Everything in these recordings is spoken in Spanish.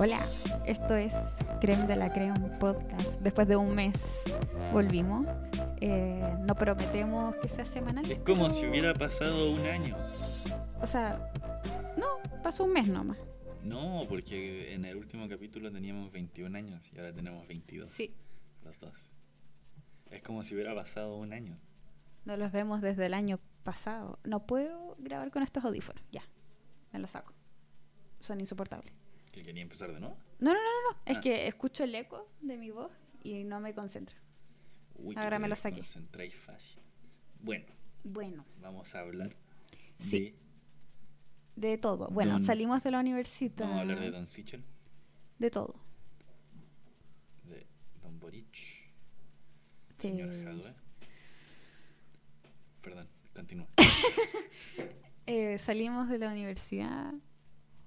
Hola, esto es Creme de la Creme Podcast. Después de un mes volvimos. Eh, no prometemos que sea semanal. Es como si hubiera pasado un año. O sea, no, pasó un mes nomás. No, porque en el último capítulo teníamos 21 años y ahora tenemos 22. Sí, Los dos. Es como si hubiera pasado un año. no los vemos desde el año pasado. No puedo grabar con estos audífonos. Ya, me los saco. Son insoportables. ¿Que quería empezar de nuevo? No, no, no, no. no. Es Ah. que escucho el eco de mi voz y no me concentro. Uy, Ahora me lo saqué. concentráis fácil. Bueno, Bueno, vamos a hablar Sí. de... de todo. Bueno, Don- salimos de la universidad. Vamos a hablar de Don Sichel, De todo. de Don Boric, De- señor Jadwe. Perdón, continúa. Eh, salimos de la universidad,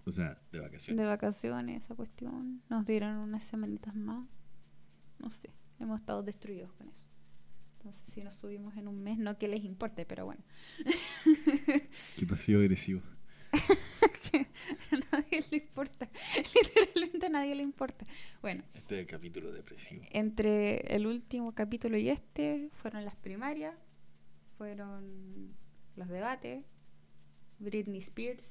O sea, de vacaciones. de vacaciones, esa cuestión. Nos dieron unas semanitas más. No sé, hemos estado destruidos con eso. Entonces, si nos subimos en un mes, no que les importe, pero bueno. Qué pasivo agresivo. a nadie le importa. Literalmente a nadie le importa. Bueno, Este es el capítulo depresivo. entre el último capítulo y este fueron las primarias, fueron los debates, Britney Spears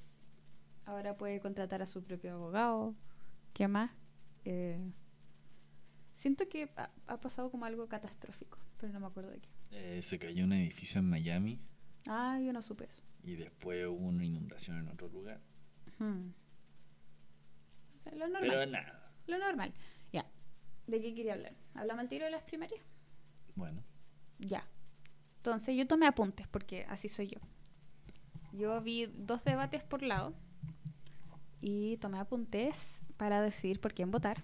ahora puede contratar a su propio abogado, ¿qué más? Eh, siento que ha, ha pasado como algo catastrófico, pero no me acuerdo de qué. Eh, se cayó un edificio en Miami Ah, yo no supe eso. y después hubo una inundación en otro lugar. Hmm. O sea, lo normal. Pero nada. Lo normal. Ya. ¿De qué quería hablar? ¿Hablamos al tiro de las primarias? Bueno, Ya. Entonces yo tomé apuntes porque así soy yo. Yo vi dos debates por lado y tomé apuntes para decidir por quién votar.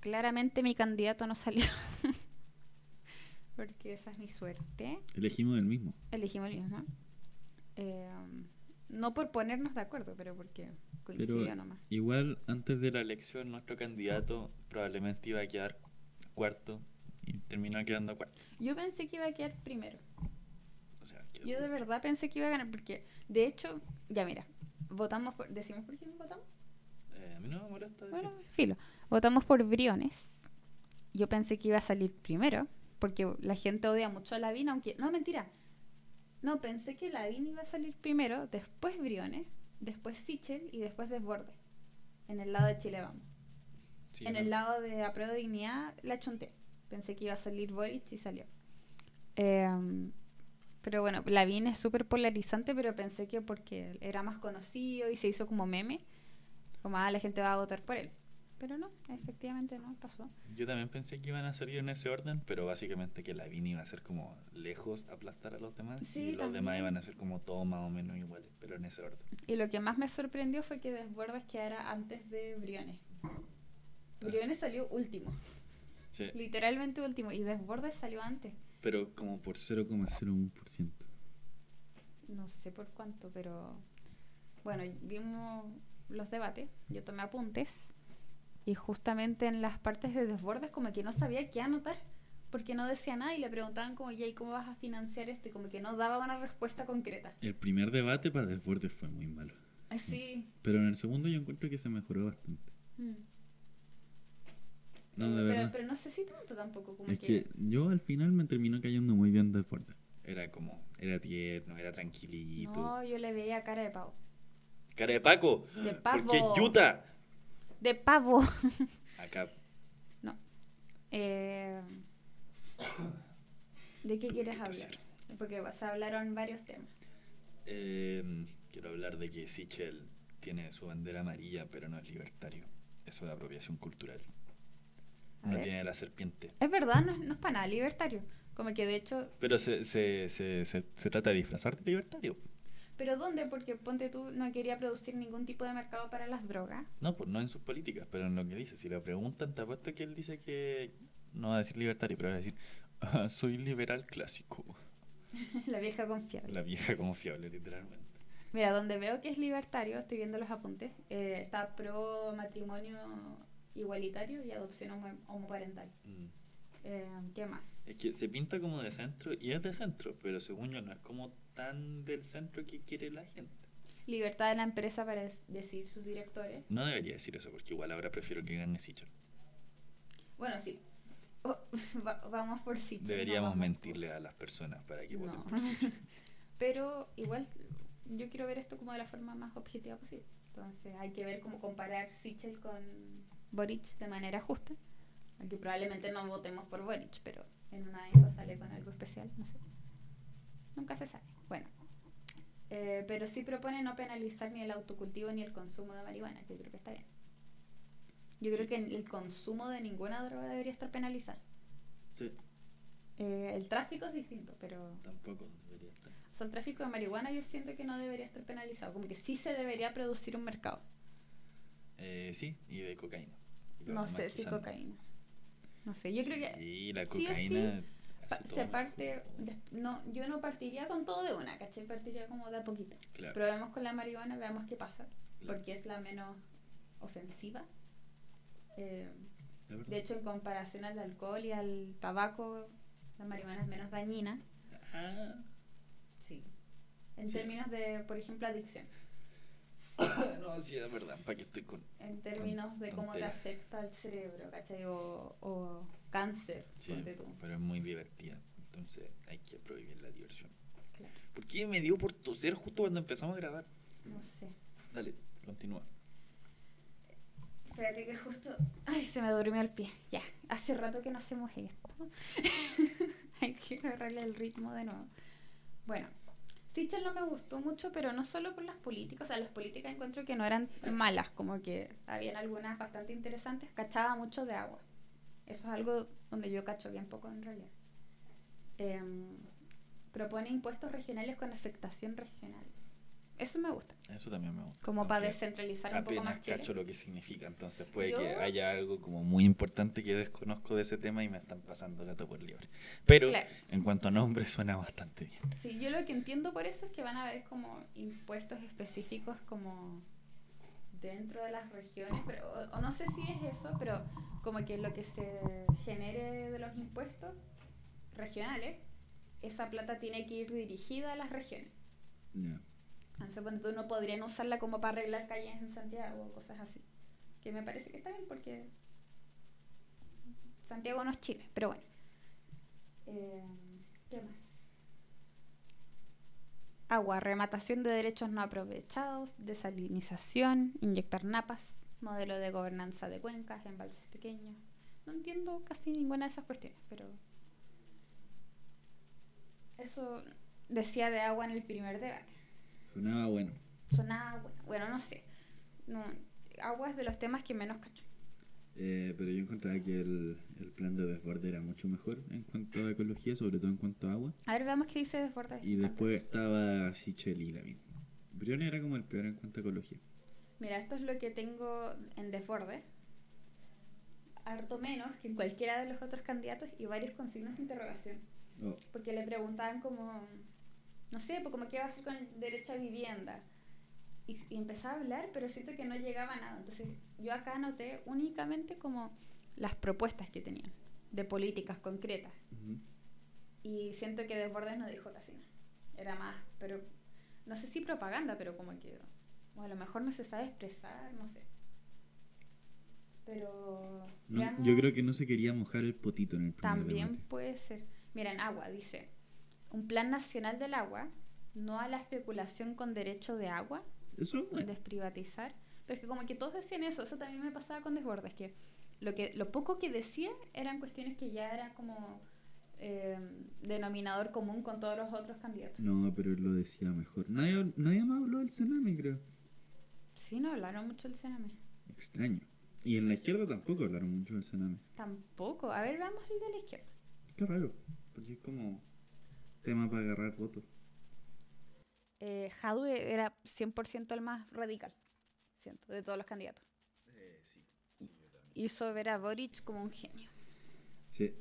Claramente mi candidato no salió porque esa es mi suerte. elegimos el mismo. Elegimos el mismo. Eh, no por ponernos de acuerdo, pero porque coincidió Pero nomás. igual antes de la elección nuestro candidato probablemente iba a quedar cuarto y terminó quedando cuarto. Yo pensé que iba a quedar primero. O sea, quedó Yo de verdad pensé que iba a ganar porque, de hecho, ya mira, votamos por, decimos por quién votamos. Eh, a mí no me molesta decir. Bueno, filo. Votamos por Briones. Yo pensé que iba a salir primero, porque la gente odia mucho a Lavín, aunque... No, mentira. No, pensé que Lavín iba a salir primero, después Briones, después Sichel y después Desbordes. En el lado de Chile Vamos. Sí, en no. el lado de Apruebo de Dignidad la chunté. Pensé que iba a salir Boric y salió. Em, pero bueno, Lavín es súper polarizante, pero pensé que porque era más conocido y se hizo como meme, como ah, la gente va a votar por él. Pero no, efectivamente no pasó. Yo también pensé que iban a salir en ese orden, pero básicamente que la Vini iba a ser como lejos aplastar a los demás Sí, y los también. demás iban a ser como todos más o menos iguales, pero en ese orden. Y lo que más me sorprendió fue que Desbordes quedara antes de Briones. Ah. Briones salió último, Sí, literalmente último, y Desbordes salió antes. Pero como por 0,01%. No sé por cuánto, pero bueno, vimos los debates, yo tomé apuntes y justamente en las partes de desbordes como que no sabía qué anotar porque no decía nada y le preguntaban como, ¿y cómo vas a financiar esto? Y como que no daba una respuesta concreta. El primer debate para Desbordes fue muy malo. Así. Pero en el segundo yo encuentro que se mejoró bastante. mm. No, de pero, verdad. pero no sé si tanto tampoco, como Es que... que yo al final me terminó cayendo muy bien Desbordes. Era como, era tierno, era tranquilito. No, yo le veía cara de pavo. Cara de Paco. De pavo. Porque es Utah. De pavo. Acá. no. Eh, ¿De qué quieres hablar? tercero. Porque se hablaron varios temas. Eh, quiero hablar de que Sichel tiene su bandera amarilla, pero no es libertario. Eso de apropiación cultural. No ver. tiene la serpiente. Es verdad, no, es- no es para nada libertario. Como que de hecho. Pero se, se, se, se, se trata de disfrazar de libertario. ¿Pero dónde? Porque ponte tú no quería producir ningún tipo de mercado para las drogas. No, pues no en sus políticas, pero en lo que dice. Si le preguntan, te apuesto que él dice que no va a decir libertario, pero va a decir, "Ah, soy liberal clásico. la vieja confiable. La vieja confiable, literalmente. Mira, donde veo que es libertario, estoy viendo los apuntes. eh, está pro matrimonio igualitario y adopción homo- homoparental. Mm. Eh, ¿Qué más? Es que se pinta como de centro y es de centro, pero según yo no es como tan del centro que quiere la gente. libertad de la empresa para decir sus directores. No debería decir eso, porque igual ahora prefiero que gane Sichel. Bueno, sí. Oh, va- vamos por sí. Deberíamos mentirle a las personas para que voten No. por Sichel. Pero igual yo quiero ver esto como de la forma más objetiva posible. Entonces hay que ver cómo comparar Sichel con Boric de manera justa. Aunque probablemente no votemos por Boric, pero en una de esas sale con algo especial, no sé. Nunca se sabe. Bueno. Eh, pero sí propone no penalizar ni el autocultivo ni el consumo de marihuana, que yo creo que está bien. Yo creo que el consumo de ninguna droga debería estar penalizado. Sí, Eh, el tráfico es distinto, pero tampoco debería estar. o sea, el tráfico de marihuana yo siento que no debería estar penalizado, como que sí se debería producir un mercado. Eh, sí, y de cocaína. No sé si cocaína. No sé, yo creo que Sí, la sí o cocaína todo se parte, no, yo no partiría con todo de una, ¿cachai? Partiría como de a poquito. Claro. Probemos con la marihuana, veamos qué pasa, Claro. porque es la menos ofensiva. Eh, de hecho, en comparación al alcohol y al tabaco, la marihuana es menos dañina. Ah, Sí. En Sí. términos de, por ejemplo, adicción. no, sí, es verdad. ¿Para qué estoy con.? en términos de cómo te afecta al cerebro, ¿cachai? O, o cáncer, Sí, ponte tú. pero es muy divertida. Entonces hay que prohibir la diversión. Claro, ¿Por qué me dio por toser justo cuando empezamos a grabar? no sé. Dale, continúa. Espérate que justo... Ay, se me durmió el pie. Ya, hace rato que no hacemos esto. Hay que agarrarle el ritmo de nuevo. Bueno, Sichel no me gustó mucho, pero no solo por las políticas. O sea, las políticas encuentro que no eran malas, como que habían algunas bastante interesantes. Cachaba mucho de agua. Eso es algo donde yo cacho bien poco en realidad. Em, propone impuestos regionales con afectación regional. Eso me gusta. Eso también me gusta. Como para descentralizar un poco más Chile. cacho lo que significa. Entonces puede Yo- que haya algo como muy importante que desconozco de ese tema y me están pasando gato por liebre. Pero Claro. en cuanto a nombre suena bastante bien. Sí, yo lo que entiendo por eso es que van a haber como impuestos específicos como dentro de las regiones, pero o, o no sé si es eso, pero como que lo que se genere de los impuestos regionales, esa plata tiene que ir dirigida a las regiones. Ya. Entonces, ponte tú no podrían usarla como para arreglar calles en Santiago o cosas así. Que me parece que está bien porque Santiago no es Chile, pero bueno. Eh, ¿Qué más? Agua, rematación de derechos no aprovechados, desalinización, inyectar napas, modelo de gobernanza de cuencas, embalses pequeños. No entiendo casi ninguna de esas cuestiones, pero eso decía de agua en el primer debate. Sonaba bueno. Sonaba bueno, bueno, no sé. No, agua es de los temas que menos cacho. Eh, pero yo encontraba que el, el plan de desborde era mucho mejor en cuanto a ecología, sobre todo en cuanto a agua. A ver, veamos qué dice desborde. Y después estaba Sichel y la misma. Brioni era como el peor en cuanto a ecología. Mira, esto es lo que tengo en desborde. Harto menos que en cualquiera de los otros candidatos y varios con signos de interrogación. Oh, Porque le preguntaban como, no sé, pues como qué va a hacer con el derecho a vivienda. Y, y empezaba a hablar, pero siento que no llegaba a nada. Entonces yo acá anoté únicamente como las propuestas que tenían de políticas concretas. Y siento que Desbordes no dijo casi nada. Era más, pero no sé si propaganda, pero como que o a lo mejor no se sabe expresar, no sé. Pero No, yo creo que no se quería mojar el potito en el primer también debate. puede ser. Mira, en agua dice, un plan nacional del agua, no a la especulación con derecho de agua, Eso es desprivatizar. Pero es que como que todos decían eso, eso también me pasaba con Desbordes, que lo, que lo poco que decía eran cuestiones que ya eran como eh, denominador común con todos los otros candidatos. No, pero él lo decía mejor. Nadie, nadie más habló del Sename, creo. Sí, no hablaron mucho del Sename. Extraño. Y en la izquierda tampoco hablaron mucho del Sename. Tampoco. A ver, veamos el de la izquierda. Qué raro. Porque es como tema para agarrar votos. Eh, Jadwe era 100% el más radical, siento, de todos los candidatos. sí. Hizo ver a Boric como un genio. Sí.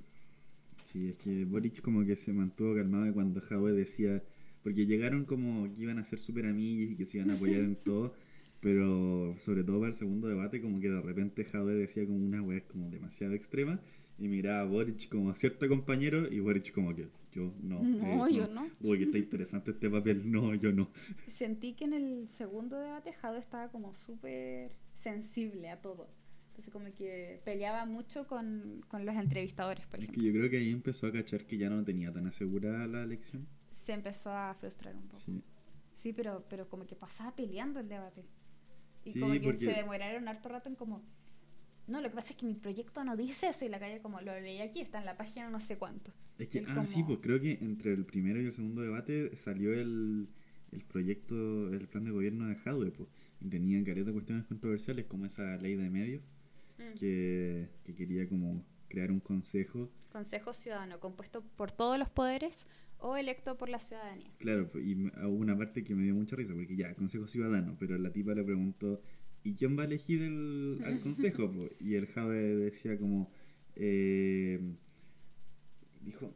Sí, es que Boric como que se mantuvo calmado y cuando Jadwe decía... Porque llegaron como que iban a ser súper amigos y que se iban a apoyar en todo. Pero sobre todo para el segundo debate como que de repente Jadwe decía como una weá como demasiado extrema. y miraba a Boric como a cierto compañero y Boric como que yo no. No, eh, yo no. Uy, que está interesante este papel. No, yo no. Sentí que en el segundo debate Jado estaba como súper sensible a todo. Entonces como que peleaba mucho con, con los entrevistadores, por Es que ejemplo. yo creo que ahí empezó a cachar que ya no tenía tan asegurada la elección. Se empezó a frustrar un poco. Sí. Sí, pero, pero como que pasaba peleando el debate. Y Sí, como que porque- se demoraron harto rato en como, no, lo que pasa es que mi proyecto no dice eso y la calle como, lo leí aquí, está en la página no sé cuánto. Es que, ah, sí, pues creo que entre el primero y el segundo debate salió el, el proyecto, el plan de gobierno de Jadwe, pues. Y tenían careta cuestiones controversiales como esa ley de medios Mm. que, que quería como crear un consejo. Consejo Ciudadano, compuesto por todos los poderes o electo por la ciudadanía. Claro, pues, y hubo una parte que me dio mucha risa, porque ya, consejo ciudadano, pero la tipa le preguntó, ¿y quién va a elegir el, al consejo? po? Y el Jave decía como, eh, dijo,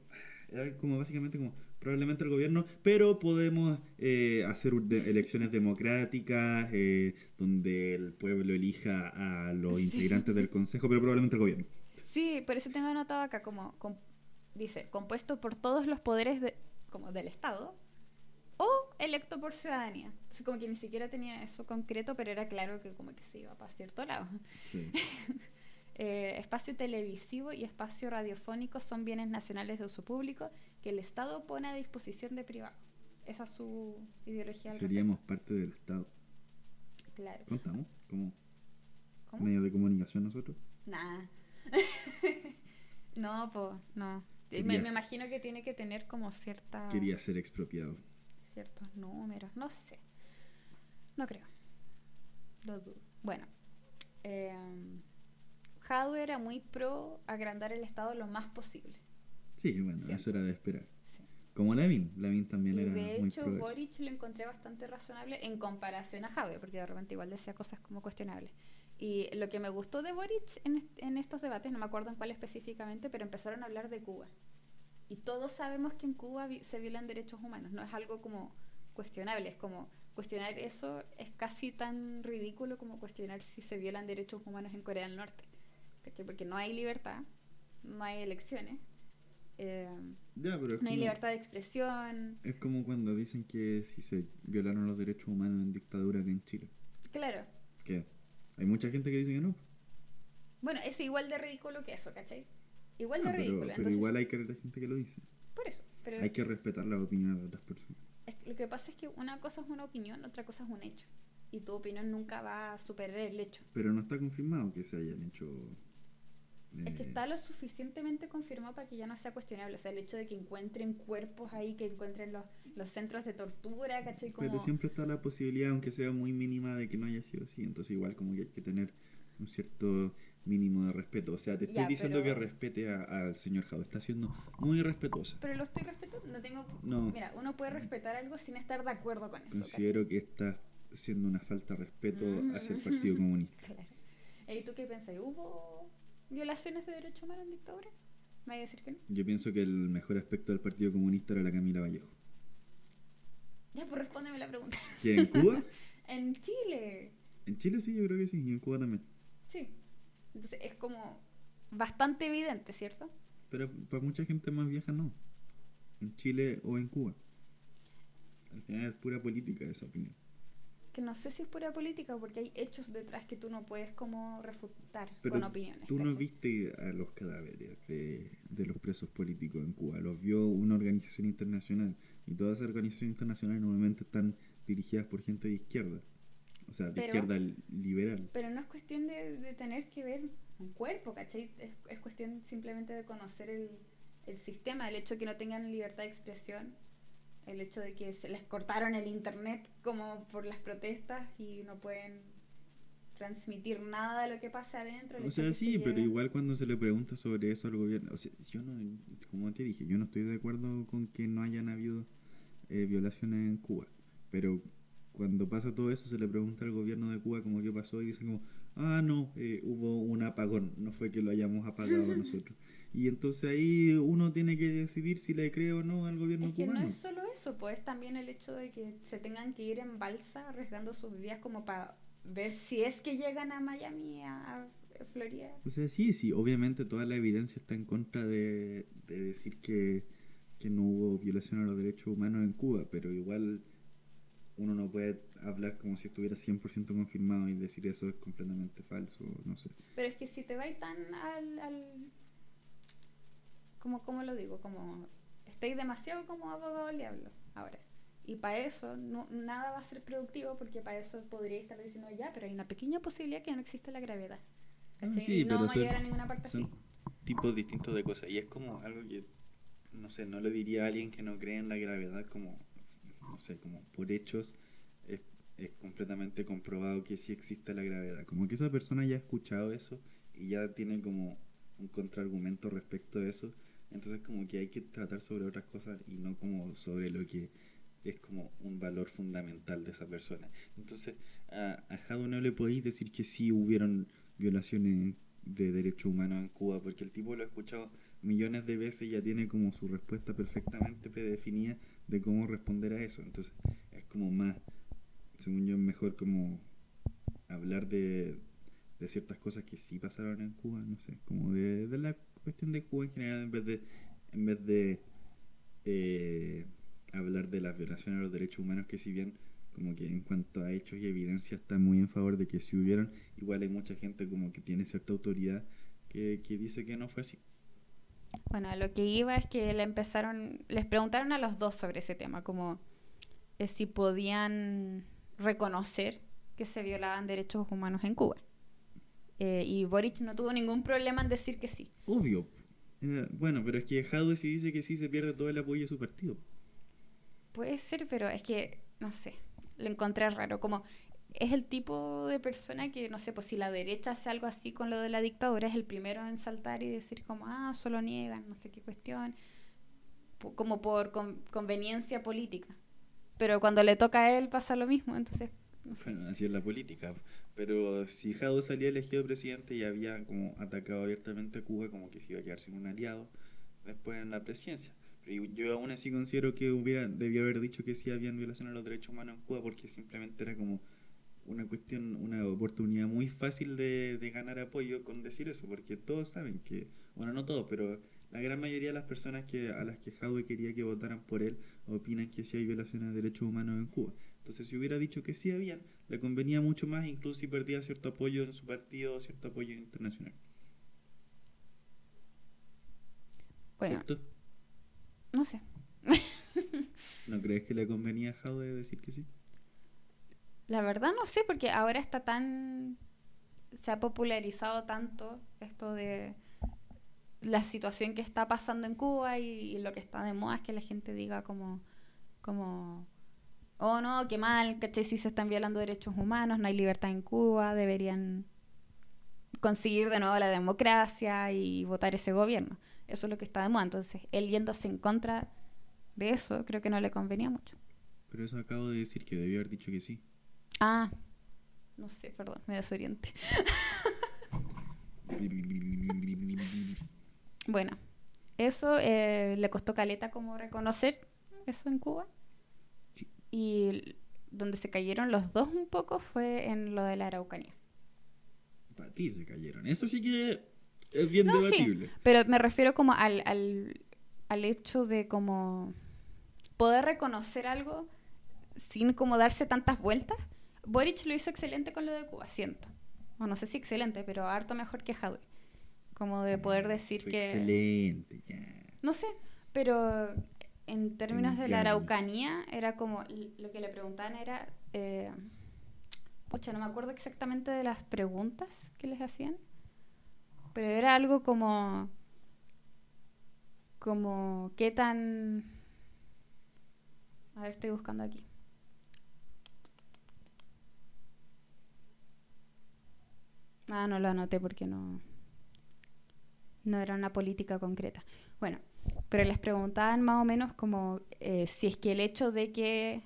era como básicamente como, probablemente el gobierno, pero podemos eh, hacer de- elecciones democráticas eh, donde el pueblo elija a los Sí. integrantes del consejo, pero probablemente el gobierno. Sí, por eso tengo anotado acá como, com- dice, compuesto por todos los poderes de, como del Estado o electo por ciudadanía. Entonces como que ni siquiera tenía eso concreto, pero era claro que como que se iba para cierto lado. Sí. Eh, espacio televisivo y espacio radiofónico son bienes nacionales de uso público que el Estado pone a disposición de privados. Esa es su ideología. Seríamos parte del Estado. Claro. ¿Contamos? Como ¿Cómo? medio de comunicación nosotros. Nah. no, pues, no. Me, imagino que tiene que tener como cierta... Quería ser expropiado. ciertos números, no sé. No creo. Lo dudo. Bueno, eh, Jadwe era muy pro agrandar el Estado lo más posible. Sí, bueno, Siempre. eso era de esperar. Sí. Como Lavín, Lavín también Y era de muy hecho, pro eso. Boric lo encontré bastante razonable en comparación a Jadwe, porque de repente igual decía cosas como cuestionables. Y lo que me gustó de Boric en, est- en estos debates, no me acuerdo en cuál específicamente, pero empezaron a hablar de Cuba. Y todos sabemos que en Cuba vi- se violan derechos humanos, no es algo como cuestionable, es como cuestionar eso es casi tan ridículo como cuestionar si se violan derechos humanos en Corea del Norte. ¿Cachai? Porque no hay libertad, no hay elecciones, eh, Ya, pero no hay como, libertad de expresión. es como cuando dicen que si se violaron los derechos humanos en dictadura acá en Chile. Claro. Que hay mucha gente que dice que no. Bueno, es igual de ridículo que eso, ¿cachai? Igual de Ah, pero, ridículo. pero entonces- igual hay que gente que lo dice. Por eso. Pero Hay que respetar las opiniones de otras personas. es que lo que pasa es que una cosa es una opinión, otra cosa es un hecho. Y tu opinión nunca va a superar el hecho. Pero no está confirmado que se hayan hecho. Es que eh, está lo suficientemente confirmado para que ya no sea cuestionable. O sea, el hecho de que encuentren cuerpos ahí, que encuentren los, los centros de tortura, ¿cachai? Como... Pero siempre está la posibilidad, aunque sea muy mínima, de que no haya sido así. Entonces, igual, como que hay que tener un cierto mínimo de respeto. O sea, te estoy Ya, diciendo pero- que respete a- al señor Jado. Está siendo muy respetuosa. Pero lo estoy respetando. No tengo... No. Mira, uno puede respetar algo sin estar de acuerdo con eso. Considero que está siendo una falta de respeto Mm. hacia el Partido Comunista. Claro. ¿Y tú qué pensás? ¿Hubo violaciones de derechos humanos en dictadura? ¿Me vas a decir que no? Yo pienso que el mejor aspecto del Partido Comunista era la Camila Vallejo. Ya, pues respóndeme la pregunta. ¿Que en Cuba? en Chile. en Chile sí, yo creo que sí. Y en Cuba también. Sí. Entonces es como bastante evidente, ¿cierto? Pero para mucha gente más vieja no. En Chile o en Cuba. Al final es pura política esa opinión. Que no sé si es pura política porque hay hechos detrás que tú no puedes como refutar Pero con opiniones. tú no viste a los cadáveres de, de los presos políticos en Cuba, los vio una organización internacional y todas esas organizaciones internacionales normalmente están dirigidas por gente de izquierda, o sea, de Pero- izquierda li- liberal. Pero no es cuestión de, de tener que ver un cuerpo, ¿cachai? Es, es cuestión simplemente de conocer el, el sistema, el hecho de que no tengan libertad de expresión, el hecho de que se les cortaron el internet como por las protestas y no pueden transmitir nada de lo que pasa adentro. O sea, se sí, pero igual cuando se le pregunta sobre eso al gobierno, o sea, yo no, como te dije, yo no estoy de acuerdo con que no hayan habido eh, violaciones en Cuba, pero cuando pasa todo eso se le pregunta al gobierno de Cuba como qué pasó y dicen como, ah, no, eh, hubo un apagón, no fue que lo hayamos apagado nosotros. Y entonces ahí uno tiene que decidir si le cree o no al gobierno Es que cubano. no es solo eso, pues también el hecho de que se tengan que ir en balsa arriesgando sus vidas como para ver si es que llegan a Miami a, Florida. O sea, sí, sí, obviamente toda la evidencia está en contra de, de decir que, que no hubo violación a los derechos humanos en Cuba, pero igual uno no puede hablar como si estuviera 100% confirmado y decir eso es completamente falso, no sé. Pero es que si te vais tan al... al como, ¿Cómo lo digo? Como estáis demasiado como abogado del diablo ahora. Y para eso no, nada va a ser productivo porque para eso podría estar diciendo ya, pero hay una pequeña posibilidad que no existe la gravedad. Ah, ¿cachai? sí, no vamos a llegar a ninguna parte Son así. tipos distintos de cosas y es como algo que, no sé, no le diría a alguien que no cree en la gravedad como, no sé, como por hechos es, es completamente comprobado que sí existe la gravedad. Como que esa persona ya ha escuchado eso y ya tiene como un contraargumento respecto de eso. Entonces como que hay que tratar sobre otras cosas y no como sobre lo que es como un valor fundamental de esa persona. Entonces a, a Jado no le podéis decir que sí hubieron violaciones de derechos humanos en Cuba, porque el tipo lo ha escuchado millones de veces y ya tiene como su respuesta perfectamente predefinida de cómo responder a eso. Entonces es como más, según yo, mejor como hablar de, de ciertas cosas que sí pasaron en Cuba, no sé, como de, de la cuestión de Cuba en general, en vez de, en vez de eh, hablar de las violaciones a los derechos humanos, que si bien como que en cuanto a hechos y evidencia está muy en favor de que si hubieron, igual hay mucha gente como que tiene cierta autoridad que, que dice que no fue así. Bueno, lo que iba es que le empezaron, les preguntaron a los dos sobre ese tema, como eh, si podían reconocer que se violaban derechos humanos en Cuba. Eh, y Boric no tuvo ningún problema en decir que sí. Obvio. Era- bueno, pero es que Jadwe si dice que sí se pierde todo el apoyo de su partido. Puede ser, pero es que, no sé, lo encontré raro. Como es el tipo de persona que, no sé, pues si la derecha hace algo así con lo de la dictadura, es el primero en saltar y decir como, ah, solo niegan, no sé qué cuestión, como por con- conveniencia política. Pero cuando le toca a él pasa lo mismo, entonces. Bueno, así es la política. Pero si Jadwe salía elegido presidente y había como atacado abiertamente a Cuba, como que se iba a quedar sin un aliado después en la presidencia. Pero yo- aún así considero que hubiera debió haber dicho que sí habían violaciones a los derechos humanos en Cuba porque simplemente era como una cuestión, una oportunidad muy fácil de, de ganar apoyo con decir eso, porque todos saben que, bueno, no todos, pero la gran mayoría de las personas que a las que Jadwe quería que votaran por él opinan que sí hay violaciones de derechos humanos en Cuba. Entonces, si hubiera dicho que sí habían, le convenía mucho más, incluso si perdía cierto apoyo en su partido, cierto apoyo internacional. Bueno, ¿Cierto? no sé. ¿No crees que le convenía a Jadwe decir que sí? La verdad no sé, porque ahora está tan... Se ha popularizado tanto esto de la situación que está pasando en Cuba y, y lo que está de moda es que la gente diga como... como oh no, qué mal, ¿cachai? Si se están violando derechos humanos, no hay libertad en Cuba, deberían conseguir de nuevo la democracia y votar ese gobierno. Eso es lo que está de moda. Entonces, él yéndose en contra de eso, creo que no le convenía mucho. Pero eso acabo de decir que debió haber dicho que sí. Ah, no sé, perdón, me desorienté. Bueno, eso eh, le costó caleta como reconocer eso en Cuba. Y donde se cayeron los dos un poco fue en lo de la Araucanía. Para ti se cayeron. Eso sí que es bien No, sí, debatible. pero me refiero como al, al, al hecho de como poder reconocer algo sin como darse tantas vueltas. Boric lo hizo excelente con lo de Cuba, siento. O no sé si excelente, pero harto mejor que Jadwe. Como de poder decir Fue que... Excelente, ya. No sé, pero en términos de la. Araucanía, era como lo que le preguntaban era. Eh, pucha, no me acuerdo exactamente de las preguntas que les hacían, pero era algo como. como qué tan. A ver, estoy buscando aquí. Ah, no lo anoté porque no. No era una política concreta. Bueno, pero les preguntaban más o menos como eh, si es que el hecho de que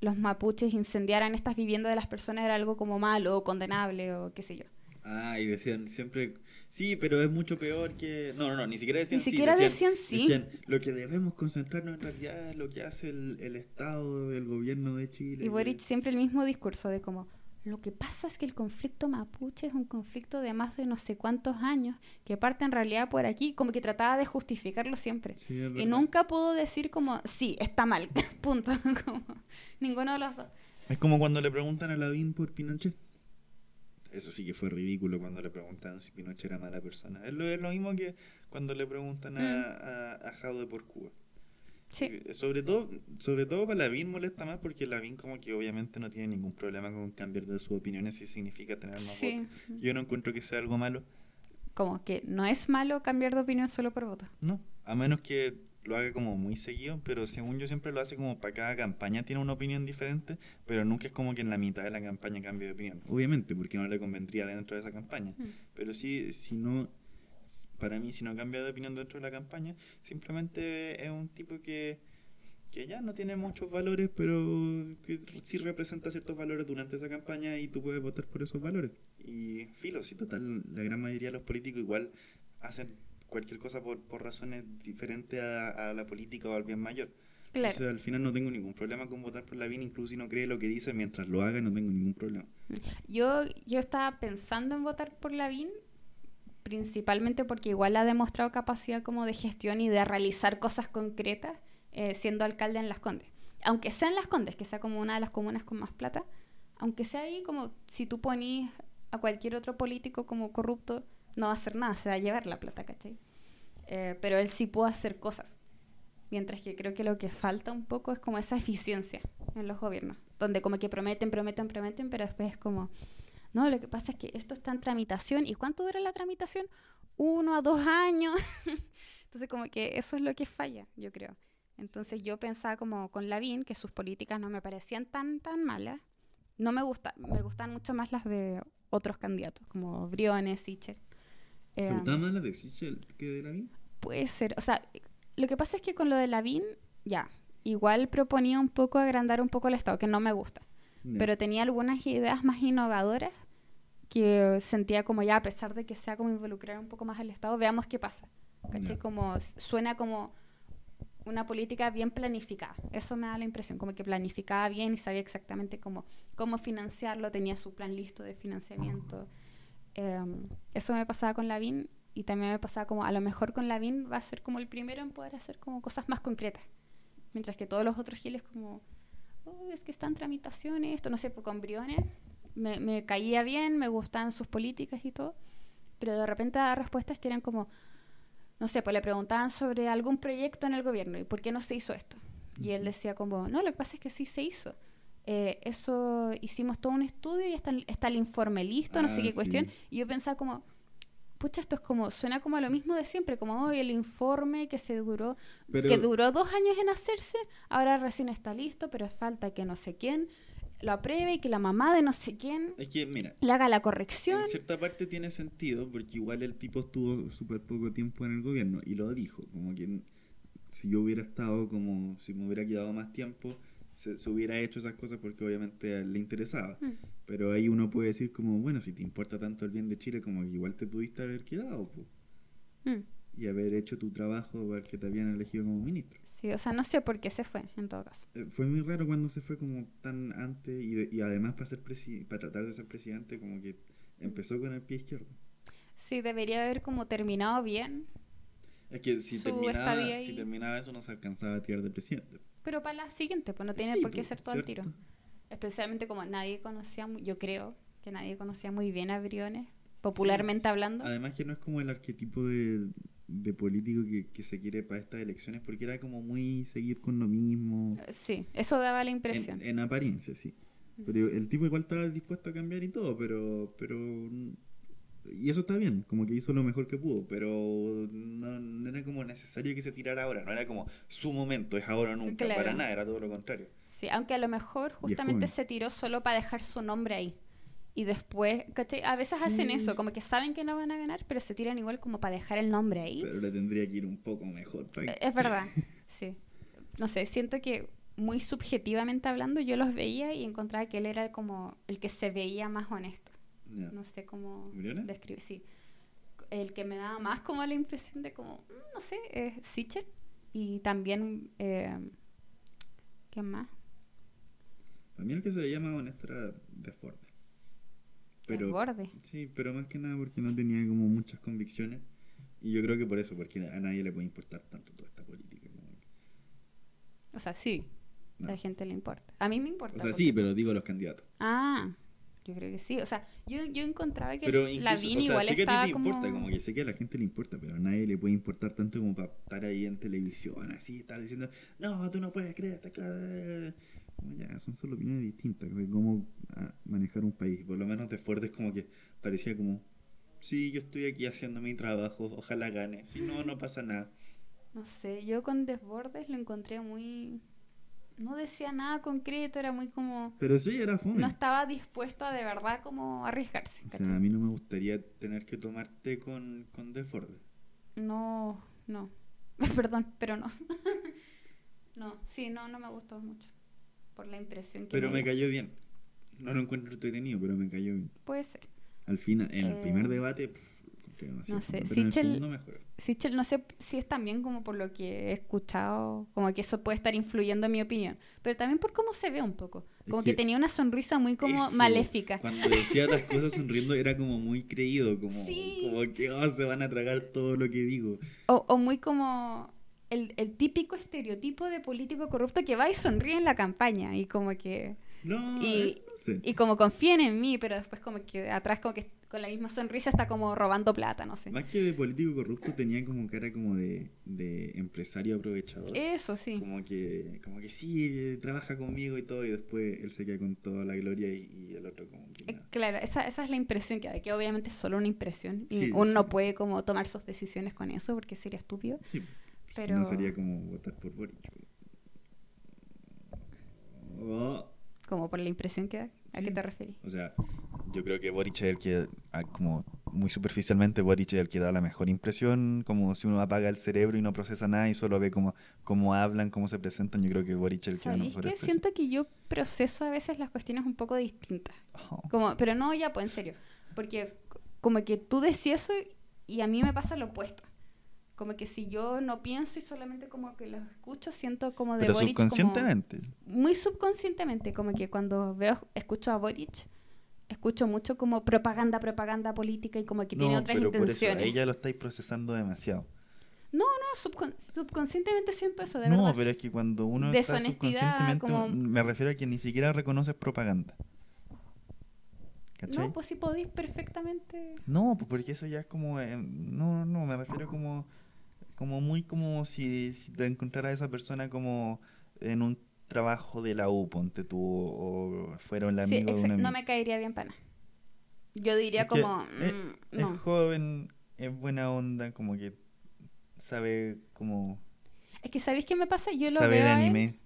los mapuches incendiaran estas viviendas de las personas era algo como malo o condenable o qué sé yo. Ah, y decían siempre, sí, pero es mucho peor que... No, no, no, ni siquiera decían Ni sí. siquiera decían sí. Decían, lo que debemos concentrarnos en realidad es lo que hace el, el Estado, el gobierno de Chile. Y Boric siempre el mismo discurso de como lo que pasa es que el conflicto mapuche es un conflicto de más de no sé cuántos años, que parte en realidad por aquí, como que trataba de justificarlo siempre. Sí, y nunca pudo decir como, sí, está mal, punto. Como, ninguno de los dos. Es como cuando le preguntan a Lavín por Pinochet. Eso sí que fue ridículo cuando le preguntaron si Pinochet era mala persona. Es lo, es lo mismo que cuando le preguntan a, a, a Jadwe por Cuba. Sí, Sobre todo, sobre todo para Lavín molesta más porque Lavín como que obviamente no tiene ningún problema con cambiar de sus opiniones si significa tener más sí. votos. Yo no encuentro que sea algo malo. Como que no es malo cambiar de opinión solo por voto. No, a menos que lo haga como muy seguido, pero según yo siempre lo hace como para cada campaña tiene una opinión diferente, pero nunca es como que en la mitad de la campaña cambie de opinión. Obviamente, porque no le convendría dentro de esa campaña. Mm. Pero sí, si no, para mí, si no cambia de opinión dentro de la campaña, simplemente es un tipo que, que ya no tiene muchos valores, pero que sí representa ciertos valores durante esa campaña y tú puedes votar por esos valores. Y filo, si total, la gran mayoría de los políticos igual hacen cualquier cosa por, por razones diferentes a, a la política o al bien mayor. Claro. Entonces, al final no tengo ningún problema con votar por Lavín, incluso si no cree lo que dice, mientras lo haga no tengo ningún problema. Yo, yo estaba pensando en votar por Lavín, principalmente porque igual ha demostrado capacidad como de gestión y de realizar cosas concretas eh, siendo alcalde en Las Condes. Aunque sea en Las Condes, que sea como una de las comunas con más plata, aunque sea ahí como si tú ponís a cualquier otro político como corrupto, no va a hacer nada, se va a llevar la plata, ¿cachai? Eh, pero él sí puede hacer cosas. Mientras que creo que lo que falta un poco es como esa eficiencia en los gobiernos, donde como que prometen, prometen, prometen, pero después es como, no, lo que pasa es que esto está en tramitación. ¿Y cuánto dura la tramitación? Uno a dos años. Entonces como que eso es lo que falla, yo creo. Entonces yo pensaba como con Lavín que sus políticas no me parecían tan, tan malas. No me gusta, me gustan mucho más las de otros candidatos, como Briones, Sichel. ¿Te Eh, más la de Sichel que de Lavín? Puede ser. O sea, lo que pasa es que con lo de Lavín, ya, igual proponía un poco agrandar un poco el Estado, que no me gusta. Pero tenía algunas ideas más innovadoras que sentía como ya, a pesar de que sea como involucrar un poco más al Estado, veamos qué pasa. ¿Cachai? Ya. Como suena como una política bien planificada. Eso me da la impresión, como que planificaba bien y sabía exactamente cómo, cómo financiarlo, tenía su plan listo de financiamiento. Em, eso me pasaba con Lavín y también me pasaba como a lo mejor con Lavín va a ser como el primero en poder hacer como cosas más concretas. Mientras que todos los otros giles como, "Oh, es que están tramitaciones, esto no sé, pues con Briones me, me caía bien, me gustaban sus políticas y todo, pero de repente daba respuestas que eran como, no sé, pues le preguntaban sobre algún proyecto en el gobierno y por qué no se hizo esto. Y él decía como, no, lo que pasa es que sí se hizo. Eh, eso hicimos todo un estudio y está, el- está el informe listo, no sé Ah, qué sí. cuestión. Y yo pensaba como, pucha, esto es como, suena como a lo mismo de siempre, como hoy el informe que se duró, Pero- que duró dos años en hacerse, ahora recién está listo, pero falta que no sé quién lo apruebe y que la mamá de no sé quién Es que, mira, le haga la corrección. en cierta parte tiene sentido porque igual el tipo estuvo súper poco tiempo en el gobierno y lo dijo, como que si yo hubiera estado como, si me hubiera quedado más tiempo, se, se hubiera hecho esas cosas porque obviamente a él le interesaba. Mm. Pero ahí uno puede decir como, bueno, si te importa tanto el bien de Chile, como que igual te pudiste haber quedado Mm. y haber hecho tu trabajo para que te habían elegido como ministro. Sí, o sea, no sé por qué se fue, en todo caso. Eh, Fue muy raro cuando se fue como tan antes y, de- y además para, ser presi- para tratar de ser presidente como que empezó con el pie izquierdo. Sí, debería haber como terminado bien, Es que si terminaba, si terminaba eso no se alcanzaba a tirar de presidente. pero para la siguiente, pues no tiene Sí, por qué ser todo el tiro. ¿cierto? Especialmente como nadie conocía, yo creo que nadie conocía muy bien a Briones, popularmente hablando. Además que no es como el arquetipo de, de político que, que se quiere para estas elecciones porque era como muy seguir con lo mismo. Eh, Sí, eso daba la impresión. En, en apariencia, sí. Pero el tipo igual estaba dispuesto a cambiar y todo, pero, pero y eso está bien, como que hizo lo mejor que pudo, pero no, no era como necesario que se tirara ahora, no era como su momento, es ahora o nunca, Claro. para nada, era todo lo contrario. Sí, aunque a lo mejor justamente se tiró solo para dejar su nombre ahí. Y después, ¿cachai? A veces hacen eso, como que saben que no van a ganar, pero se tiran igual como para dejar el nombre ahí. Pero le tendría que ir un poco mejor. pa' Eh, Es verdad, sí. No sé, siento que muy subjetivamente hablando yo los veía y encontraba que él era como el que se veía más honesto. No sé cómo describir, sí. El que me daba más como la impresión de como, mm, no sé, es Sichel. Y también, eh, ¿qué más? Para mí el que se veía más honesto era Desbordes. Pero, borde. Sí, pero más que nada porque no tenía como muchas convicciones. Y yo creo que por eso, porque a nadie le puede importar tanto toda esta política. como O sea, sí, no. a la gente le importa. A mí me importa. O sea, porque- sí, pero digo los candidatos. Ah, yo creo que sí. O sea, yo, yo encontraba que Pero la incluso, o sea, igual sé que a ti te como... importa, como que sé que a la gente le importa, pero a nadie le puede importar tanto como para estar ahí en televisión, así, estar diciendo, no, tú no puedes creer, cosa". Ya, son solo opiniones distintas de cómo ah, manejar un país. Por lo menos de Ford es como que parecía como, sí, yo estoy aquí haciendo mi trabajo, ojalá gane. Si no, no pasa nada. No sé, yo con Desbordes lo encontré muy... No decía nada concreto, era muy como... Pero sí, era fome. No estaba dispuesto a de verdad como arriesgarse. o sea, a mí no me gustaría tener que tomar té con, con De Ford. No, no. Perdón, pero no. no, sí, no, no me gustó mucho. Por la impresión que Pero me dio. cayó bien. No lo encuentro entretenido, pero me cayó bien. Puede ser. Al final, en el Eh, primer debate, pff, no sé, pero en el Sichel-. Sichel, no sé si es también como por lo que he escuchado, como que eso puede estar influyendo en mi opinión, pero también por cómo se ve un poco. Es Como que, que tenía una sonrisa muy como Eso, maléfica. Cuando decía las cosas sonriendo era como muy creído, como, Sí. como que oh, se van a tragar todo lo que digo. O, o muy como el, el típico estereotipo de político corrupto que va y sonríe en la campaña y como que... No, Y- no sé. Y como confían en mí, pero después como que atrás como que con la misma sonrisa está como robando plata, no sé. Más que de político corrupto tenía como cara como de, de empresario aprovechador. Eso sí. Como que, como que sí, trabaja conmigo y todo, y después él se queda con toda la gloria y, y el otro como que Eh. Claro, esa, esa es la impresión que da, que obviamente es solo una impresión y Sí, uno sí. no puede como tomar sus decisiones con eso porque sería estúpido. Sí, Pero- no sería como votar por Boric. Oh. Como por la impresión que da. ¿A Sí. qué te referís? O sea, yo creo que Boric es el que, ah, como muy superficialmente, Boric es el que da la mejor impresión, como si uno apaga el cerebro y no procesa nada y solo ve cómo, cómo hablan, cómo se presentan, yo creo que Boric es el que da la ¿Sabéis mejor que siento que yo proceso a veces las cuestiones un poco distintas? Oh. Como, pero no ya, pues en serio. Porque como que tú decías eso y a mí me pasa lo opuesto. Como que si yo no pienso y solamente como que los escucho, siento como de Pero Boric como- subconscientemente. muy subconscientemente, como que cuando veo, escucho a Boric, escucho mucho como propaganda, propaganda política y como que tiene No, otras pero por eso, intenciones. ella lo estáis procesando demasiado. No, subcon- subconscientemente siento eso, de no, verdad. pero es que cuando uno está subconscientemente, como- me refiero a que ni siquiera reconoces propaganda. ¿Cachai? No, pues sí podéis perfectamente. No, pues porque eso ya es como... eh, no, no, me refiero como... Como muy como si, si te encontrara a esa persona como en un trabajo de la U, ponte tú, o, o fuera el Sí, amigo de exa- un no me caería bien pana. Yo diría Es como. es, mm, es no. joven, es buena onda, como que sabe como... Es que, ¿sabéis qué me pasa? Yo lo sabe veo de él- anime.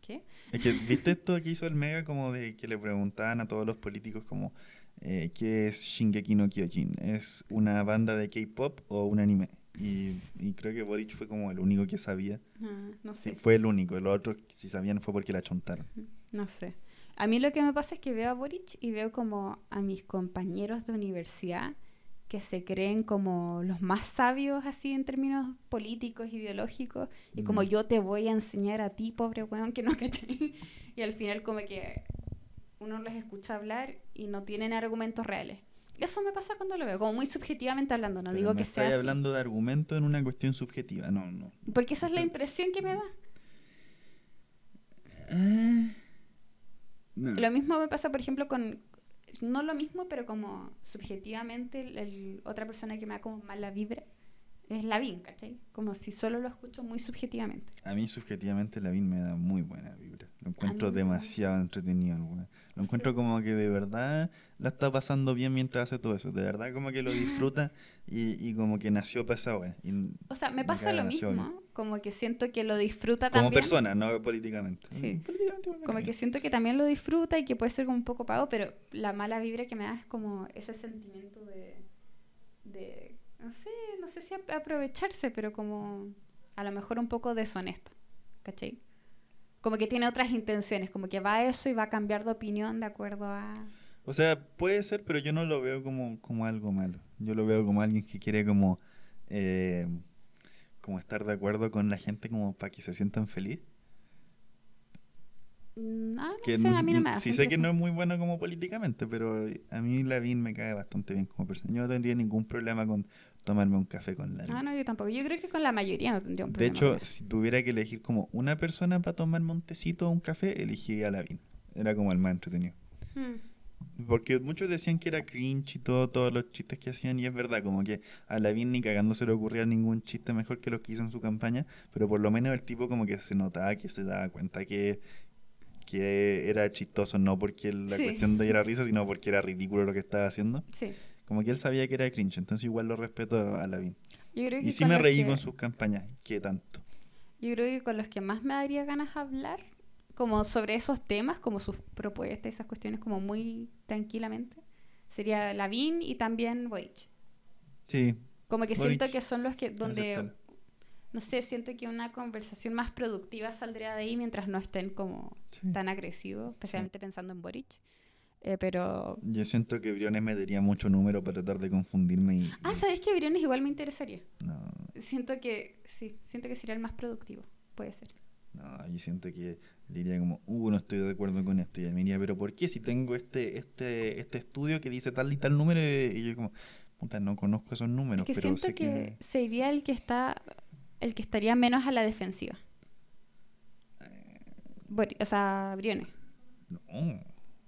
¿Qué? Es que, ¿viste esto que hizo el Mega? Como de que le preguntaban a todos los políticos como, eh, ¿qué es Shingeki no Kyojin? ¿Es una banda de K-pop o un anime? Y, y creo que Boric fue como el único que sabía. Ah, no Sí, sé. fue el único. Los otros, si sabían, fue porque la chontaron. No sé. A mí lo que me pasa es que veo a Boric y veo como a mis compañeros de universidad que se creen como los más sabios así en términos políticos, ideológicos, y como yo te voy a enseñar a ti, pobre weón, que no caché. Y al final como que uno los escucha hablar y no tienen argumentos reales. Eso me pasa cuando lo veo, como muy subjetivamente hablando, no Pero digo me que sea así. hablando de argumento en una cuestión subjetiva. No, no. Porque esa es la impresión que me da. Ah, no. Lo mismo me pasa, por ejemplo, con. No lo mismo, pero como subjetivamente, el, el- otra persona que me da como mala vibra es Lavín, ¿cachai? Como si solo lo escucho muy subjetivamente. A mí subjetivamente Lavín me da muy buena vibra. Lo encuentro demasiado entretenido. Lo encuentro como que de verdad la está pasando bien mientras hace todo eso. De verdad como que lo disfruta y, y como que nació para esa wea. Y O sea, me pasa lo mismo, bien. como que siento que lo disfruta Como también. persona, no políticamente. Sí. Políticamente Como que siento que también lo disfruta y que puede ser como un poco pago, pero la mala vibra que me da es como ese sentimiento de, de no sé, no sé si ap- aprovecharse, pero como a lo mejor un poco deshonesto, ¿cachai? Como que tiene otras intenciones, como que va a eso y va a cambiar de opinión de acuerdo a... O sea, puede ser, pero yo no lo veo como, como algo malo. Yo lo veo como alguien que quiere como, eh, como estar de acuerdo con la gente como para que se sientan feliz. Mm, No, no Que sé, a mí no me sí sé que no es muy bueno como políticamente, pero a mí Lavín me cae bastante bien como persona. Yo no tendría ningún problema con tomarme un café con Lavín. Ah, no, yo tampoco. Yo creo que con la mayoría no tendría un de problema. hecho, con eso. si tuviera que elegir como una persona para tomarme un tecito o un café, elegiría a Lavín. Era como el más entretenido. Mm. Porque muchos decían que era cringe y todo, todos los chistes que hacían, y es verdad, como que a Lavín ni cagando se le ocurría ningún chiste mejor que los que hizo en su campaña, pero por lo menos el tipo como que se notaba que se daba cuenta que, que era chistoso, no porque la Sí. cuestión de ir a risa, sino porque era ridículo lo que estaba haciendo. Sí. Como que él sabía que era cringe, entonces igual lo respeto a Lavín. Y sí me reí que- con sus campañas, ¿qué tanto? Yo creo que con los que más me daría ganas hablar, como sobre esos temas, como sus propuestas, esas cuestiones, como muy tranquilamente, sería Lavín y también Boric. Sí, Como que Boric. siento que son los que, donde, aceptable. no sé, siento que una conversación más productiva saldría de ahí mientras no estén como Sí. tan agresivos, especialmente pensando en Boric. Eh, pero... Yo siento que Briones me daría mucho número para tratar de confundirme y... Ah, ¿sabes que Briones igual me interesaría? No, Siento que, sí, siento que sería el más productivo, puede ser. No, yo siento que diría como, uh, no estoy de acuerdo con esto. Y él me diría, pero ¿por qué si tengo este, este, este estudio que dice tal y tal número? Y yo como, puta, no conozco esos números, Es que pero siento sé que, sería el que está, el que estaría menos a la defensiva. Bori- o sea, Briones. No,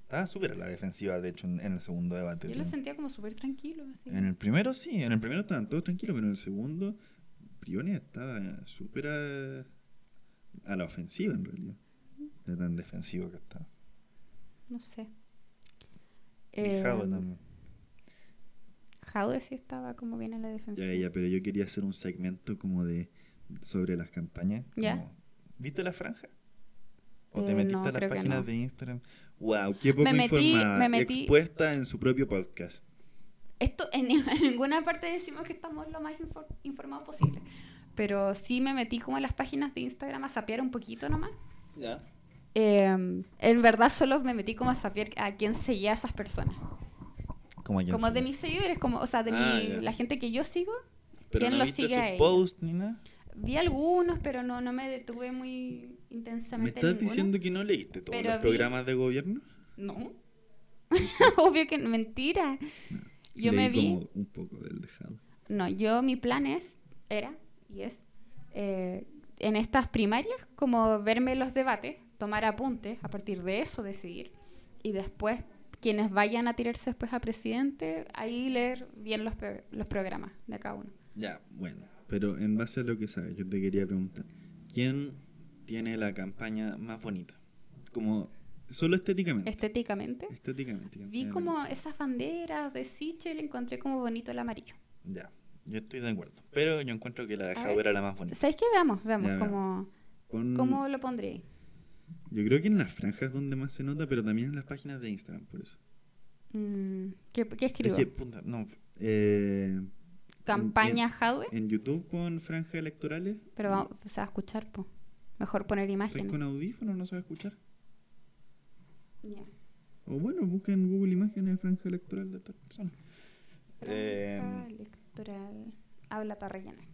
estaba súper a la defensiva, de hecho, en, en el segundo debate. Yo lo sentía como súper tranquilo. Así. En el primero sí, en el primero estaban todos tranquilos, pero en el segundo, Briones estaba súper a, a la ofensiva en realidad. De tan defensivo que estaba. No sé. Y Eh, Jadwe también. Jadwe sí estaba como bien en la defensiva. Ya, ya, pero yo quería hacer un segmento como de sobre las campañas. Ya. ¿Viste la franja? ¿O te Eh, metiste no, a las páginas no. de Instagram? ¡Wow! ¡Qué poco Me metí- informada! me metí- Expuesta en su propio podcast. Esto en, en ninguna parte decimos que estamos lo más infor- informados posible. Pero sí me metí como en las páginas de Instagram a sapear un poquito nomás. Ya. Eh, en verdad solo me metí como a saber a quién seguía a esas personas. Como, Como de mis seguidores, como, o sea, de Ah, mi- la gente que yo sigo. Pero ¿Quién no lo viste sigue a ni nada. Vi algunos, pero no, no me detuve muy ¿Me intensamente. en estás ninguno. diciendo que no leíste todos los vi- programas de gobierno? No. Obvio que no, mentira. Yo me vi. como un poco del dejado. No, yo mi plan es, era y es, eh, en estas primarias, como verme los debates, tomar apuntes, a partir de eso decidir, y después quienes vayan a tirarse después a presidente, ahí leer bien los, pro- los programas de cada uno. Ya, bueno. Pero en base a lo que sabes, yo te quería preguntar. ¿Quién tiene la campaña más bonita? Como solo estéticamente. Estéticamente, Estéticamente. ¿quién vi la- como esas banderas de Sichel, encontré como bonito el amarillo. Ya, yo estoy de acuerdo. Pero yo encuentro que la de ver. era la más bonita. ¿Sabéis qué? Veamos, veamos Ya, cómo, Pon- cómo lo pondré. Yo creo que en las franjas donde más se nota, pero también en las páginas de Instagram, por eso. Mm, ¿qué, qué escribo? Es que, puta, no. Eh, Campaña en, en YouTube pon franjas electorales. pero vamos a escuchar, po. Mejor poner ¿Estás imagen. con audífonos? ¿No sabes escuchar? Ya. O bueno, busca en Google Imágenes franja electoral de tal persona. Franja Eh, electoral. Habla para rellenar.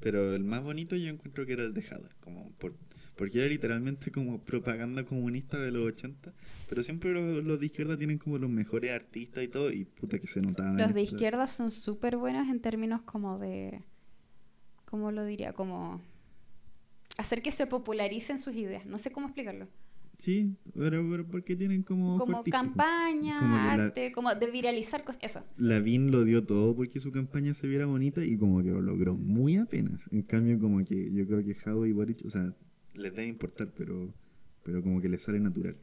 pero el más bonito yo encuentro que era el de Jadwe, como por, porque era literalmente como propaganda comunista de los 80, pero siempre los, los de izquierda tienen como los mejores artistas y todo, y puta que se notaban. Los de izquierda son súper buenos en términos como de. ¿Cómo lo diría? Como. Hacer que se popularicen sus ideas. No sé cómo explicarlo. Sí, pero, pero porque tienen como... Como campaña, Como que la- arte, como de viralizar cosas. Eso. Lavín lo dio todo porque su campaña se viera bonita y como que lo logró muy apenas. En cambio, como que yo creo que Jado y Boric, o sea, les debe importar, pero, pero como que les sale natural.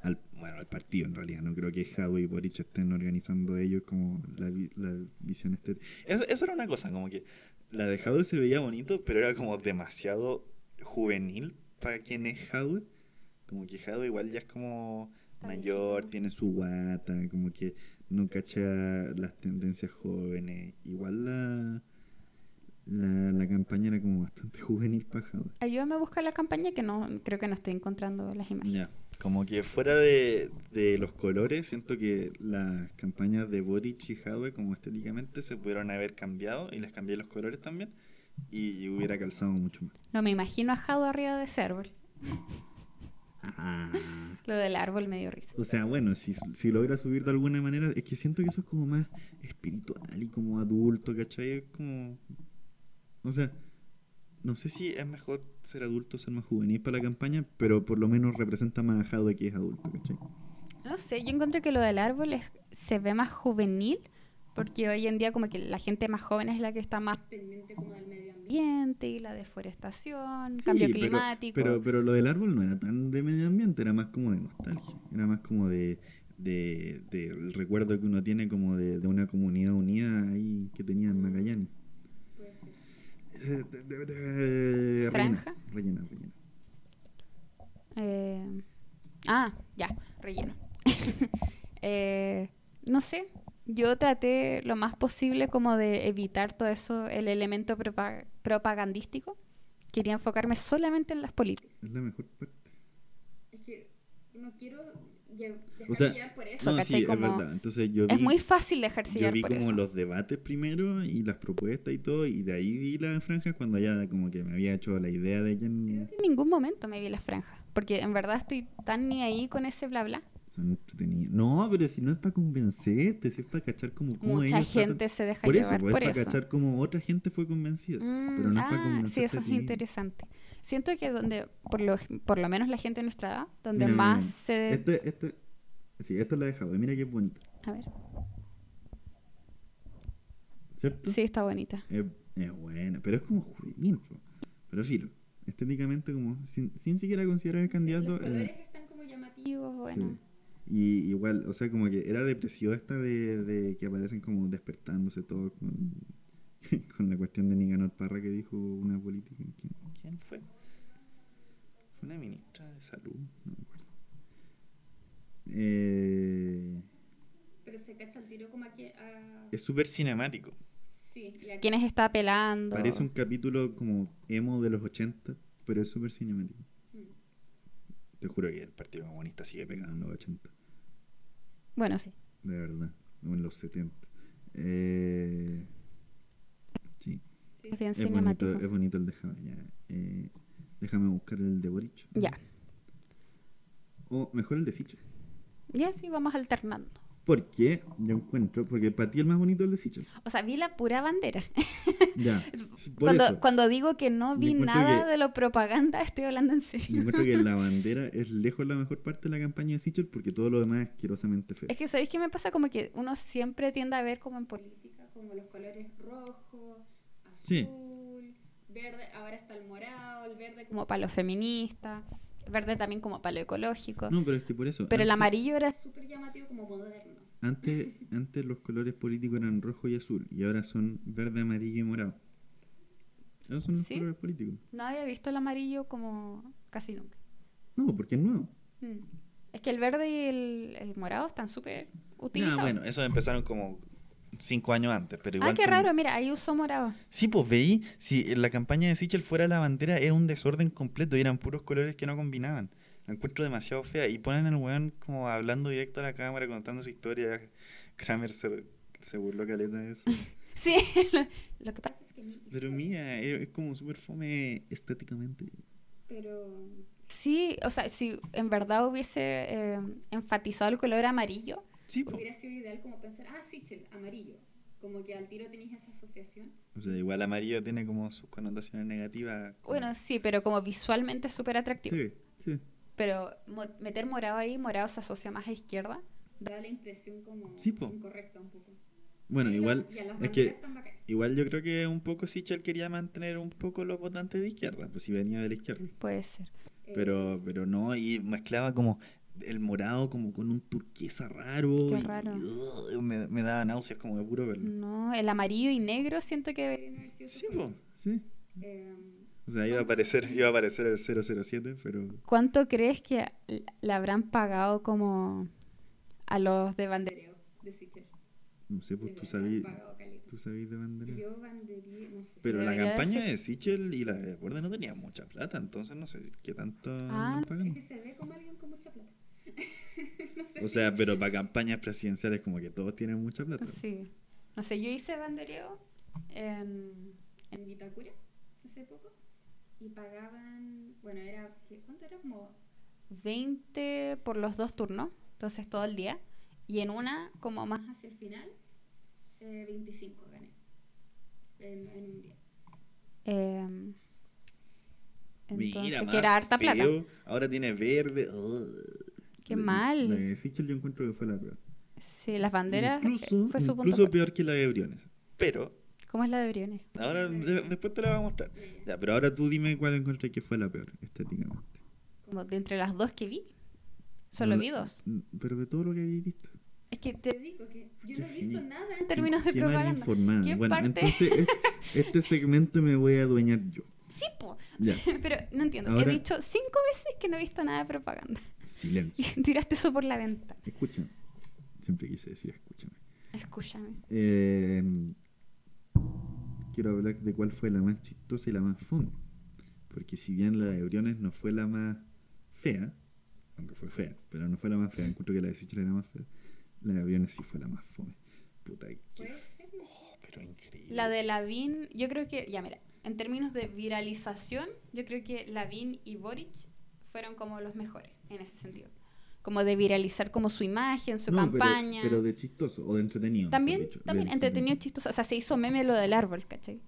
Al, bueno, al partido en realidad, no creo que Jado y Boric estén organizando ellos como la, la visión estética. Eso, eso era una cosa, como que la de Jado se veía bonito, pero era como demasiado juvenil para quien es Jado. Como que Jado igual ya es como mayor, tiene su guata, como que no cacha las tendencias jóvenes. Igual la, la, la campaña era como bastante juvenil para Jado. Ayúdame a buscar la campaña que no creo que no estoy encontrando las imágenes. Como que fuera de, de los colores, siento que las campañas de Boric y Jadwe, como estéticamente, se pudieron haber cambiado y les cambié los colores también y hubiera calzado mucho más. No me imagino a Jado arriba de server. Ah, Ah. Lo del árbol me dio risa. O sea, bueno, si, si logra subir de alguna manera, es que siento que eso es como más espiritual y como adulto, ¿cachai? Es como... O sea, no sé si es mejor ser adulto o ser más juvenil para la campaña, pero por lo menos representa más a Jadwe que es adulto, ¿cachai? No sé, yo encuentro que lo del árbol es- se ve más juvenil, porque hoy en día como que la gente más joven es la que está más pendiente como del medio ambiente y la deforestación, Sí, cambio climático. Pero, pero lo del árbol no era tan de medio ambiente, era más como de nostalgia. Era más como de, de, del recuerdo que uno tiene como de, de una comunidad unida ahí que tenía en Magallanes. Eh, ¿Franja? Rellena, rellena, rellena. Eh, ah, ya, relleno. Eh, no sé, yo traté lo más posible como de evitar todo eso, el elemento propa- propagandístico. Quería enfocarme solamente en las políticas. Es la mejor parte. Es que no quiero O sea, por eso, no, sí, Como- es verdad. Entonces yo vi, es muy fácil dejarse yo vi por como eso. los debates primero y las propuestas y todo, y de ahí vi las franjas cuando ya como que me había hecho la idea de quién... Creo que en ningún momento me vi las franjas, porque en verdad estoy tan ni ahí con ese bla bla. Son entretenidas. No, pero si no es para convencerte, si es para cachar como cómo Mucha ellos tratan- gente se deja Por eso, llevar pues, por es para eso. cachar como otra gente fue convencida. Mm, pero no es para ah, convencerte sí, eso es interesante. Siento que donde, por lo, por lo menos la gente de nuestra edad, donde Mira, más mira. se... Este, este, sí, esta la he dejado. Mira qué bonita. A ver, ¿Cierto? sí, está bonita. Es, es buena, pero es como juvenil. Pero filo, estéticamente como sin, sin siquiera considerar el candidato. eh, están como llamativos, sí. Y igual, o sea, como que era depresivo esta de, de que aparecen como despertándose todos con, con la cuestión de Nicanor Parra que dijo una política. ¿Quién, quién fue? Fue una ministra de salud, no me acuerdo. Eh, Pero se cacha el tiro como aquí a... es súper cinemático. Sí, y quienes está apelando. Parece un capítulo como emo de los 80, pero es súper cinemático. Mm. Te juro que el Partido Comunista sigue pegado en los 80. Bueno, sí. De verdad. En los 70. Eh, sí. Es bien Es cinemático. bonito, es bonito el de Java. Ya. Eh, déjame buscar el de Boric. Ya. O mejor el de Sichel. Ya sí, vamos alternando. Porque yo encuentro, porque para ti el más bonito es el de Sichel. O sea, vi la pura bandera. Ya. Cuando, eso. cuando digo que no Yo vi nada que- de lo propaganda, estoy hablando en Yo serio. encuentro que la bandera es lejos la mejor parte de la campaña de Sichel porque todo lo demás es asquerosamente feo. Es que, ¿sabéis qué me pasa? Como que uno siempre tiende a ver como en política, como los colores rojo, azul, Sí. verde, ahora está el morado, el verde como para los feministas, verde también como para lo ecológico. No, pero es que por eso. Pero el amarillo era súper llamativo como moderno. Antes, antes los colores políticos eran rojo y azul y ahora son verde, amarillo y morado. Esos son los ¿Sí? colores políticos. No había visto el amarillo como casi nunca. No, porque es nuevo. Mm. Es que el verde y el, el morado están súper utilizados. Ah, bueno, esos empezaron como cinco años antes, pero igual ah, qué son- raro, mira, ahí usó morado. Sí, pues veí, si la campaña de Sichel fuera la bandera era un desorden completo y eran puros colores que no combinaban. La encuentro demasiado fea y ponen al weón como hablando directo a la cámara, contando su historia. Kramer se, se burló caleta de eso. Sí, lo que pasa es que... Pero mía, es, es como súper fome estéticamente. Pero... Sí, o sea, si en verdad hubiese eh, enfatizado el color amarillo, Sí, hubiera sido ideal como pensar, ah, sí, chel, amarillo. Como que al tiro tenéis esa asociación. O sea, igual amarillo tiene como sus connotaciones negativas. como- Bueno, sí, pero como visualmente es súper atractivo. sí, sí. Pero mo- meter morado ahí, morado se asocia más a izquierda. Da la impresión como Sí, po. incorrecta un poco. Bueno, Pero- igual, es que igual yo creo que un poco Sichel quería mantener un poco los votantes de izquierda, pues si venía de la izquierda. Puede ser. Pero, pero no, y mezclaba como el morado como con un turquesa raro. Qué raro. y, ugh, me, me daba náuseas como de puro verlo. No, el amarillo y negro siento que Sí, po, sí. Eh, O sea, iba a aparecer, iba a aparecer el 007, pero ¿Cuánto crees que le habrán pagado como a los de bandereo de Sichel? no sé, pues tú sabías, tú sabías de bandera. Yo bandería, no sé. Pero la campaña ser- de Sichel y la de Borde no tenía mucha plata, entonces no sé qué tanto Ah, es que se ve como alguien con mucha plata. No sé O si- sea, pero para campañas presidenciales como que todos tienen mucha plata. Sí. No sé, yo hice bandereo en, en Vitacura hace poco y pagaban, bueno, era, ¿qué- ¿cuánto era? Como 20 por los dos turnos, entonces todo el día. Y en una, como más hacia el final, eh, 25 gané. En, en un día. Em, entonces, Mira, que más era harta plata. Ahora tiene verde. Ugh. Qué La- mal. La de Sichel yo encuentro que fue la peor. Sí, las banderas Incluso, fue su incluso peor que la de Briones. Pero, ¿Cómo es la de Briones? ahora de- después te la voy a mostrar. Ya, pero ahora tú dime cuál encontré que fue la peor, estéticamente. Como de entre las dos que vi, solo No, vi dos. Pero de todo lo que habéis visto. Es que te digo que yo Qué no he visto nada en términos de Qué mal propaganda. informada. ¿Qué Bueno, parte? entonces es- este segmento me voy a adueñar yo. Sí, po. Ya. Pero no entiendo. Ahora- He dicho cinco veces que no he visto nada de propaganda. Silencio. Y tiraste eso por la venta. Escúchame. Siempre quise decir escúchame. Escúchame. Eh, quiero hablar de cuál fue la más chistosa y la más fome. Porque si bien la de Briones no fue la más fea, aunque fue fea, pero no fue la más fea, encuentro que la de Sichel era más fea, la de Briones sí fue la más fome. Puta, qué oh, pero increíble. La de Lavín, yo creo que, ya mira, en términos de viralización, yo creo que Lavín y Boric fueron como los mejores en ese sentido. Como de viralizar como su imagen, su No, pero- campaña. Pero, de chistoso o de entretenido. también, dicho, de también entretenido, chistoso. O sea, se hizo meme lo del árbol, ¿cachai?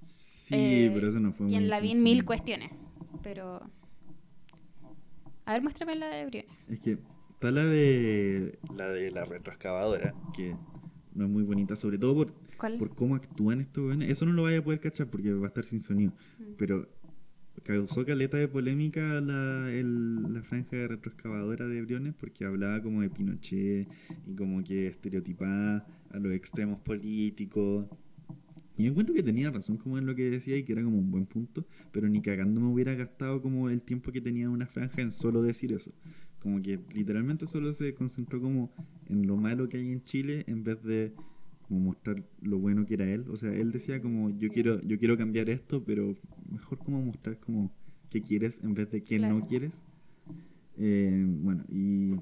Sí, Eh, pero eso no fue Y muy en Lavín intenso. mil cuestiones. Pero... A ver, muéstrame la de Briones. Es que está la de la de la retroexcavadora, que no es muy bonita, sobre todo por, ¿Cuál? por cómo actúan estos weones. Eso no lo vaya a poder cachar porque va a estar sin sonido. Mm. Pero causó caleta de polémica la, el- la franja de retroexcavadora de Briones porque hablaba como de Pinochet y como que estereotipaba a los extremos políticos. Y yo encuentro que tenía razón como en lo que decía y que era como un buen punto, pero ni cagando me hubiera gastado como el tiempo que tenía una franja en solo decir eso. Como que literalmente solo se concentró como en lo malo que hay en Chile en vez de como mostrar lo bueno que era él. O sea, él decía como yo quiero, yo quiero cambiar esto, pero mejor como mostrar como qué quieres en vez de qué no Claro. quieres. Eh, bueno, y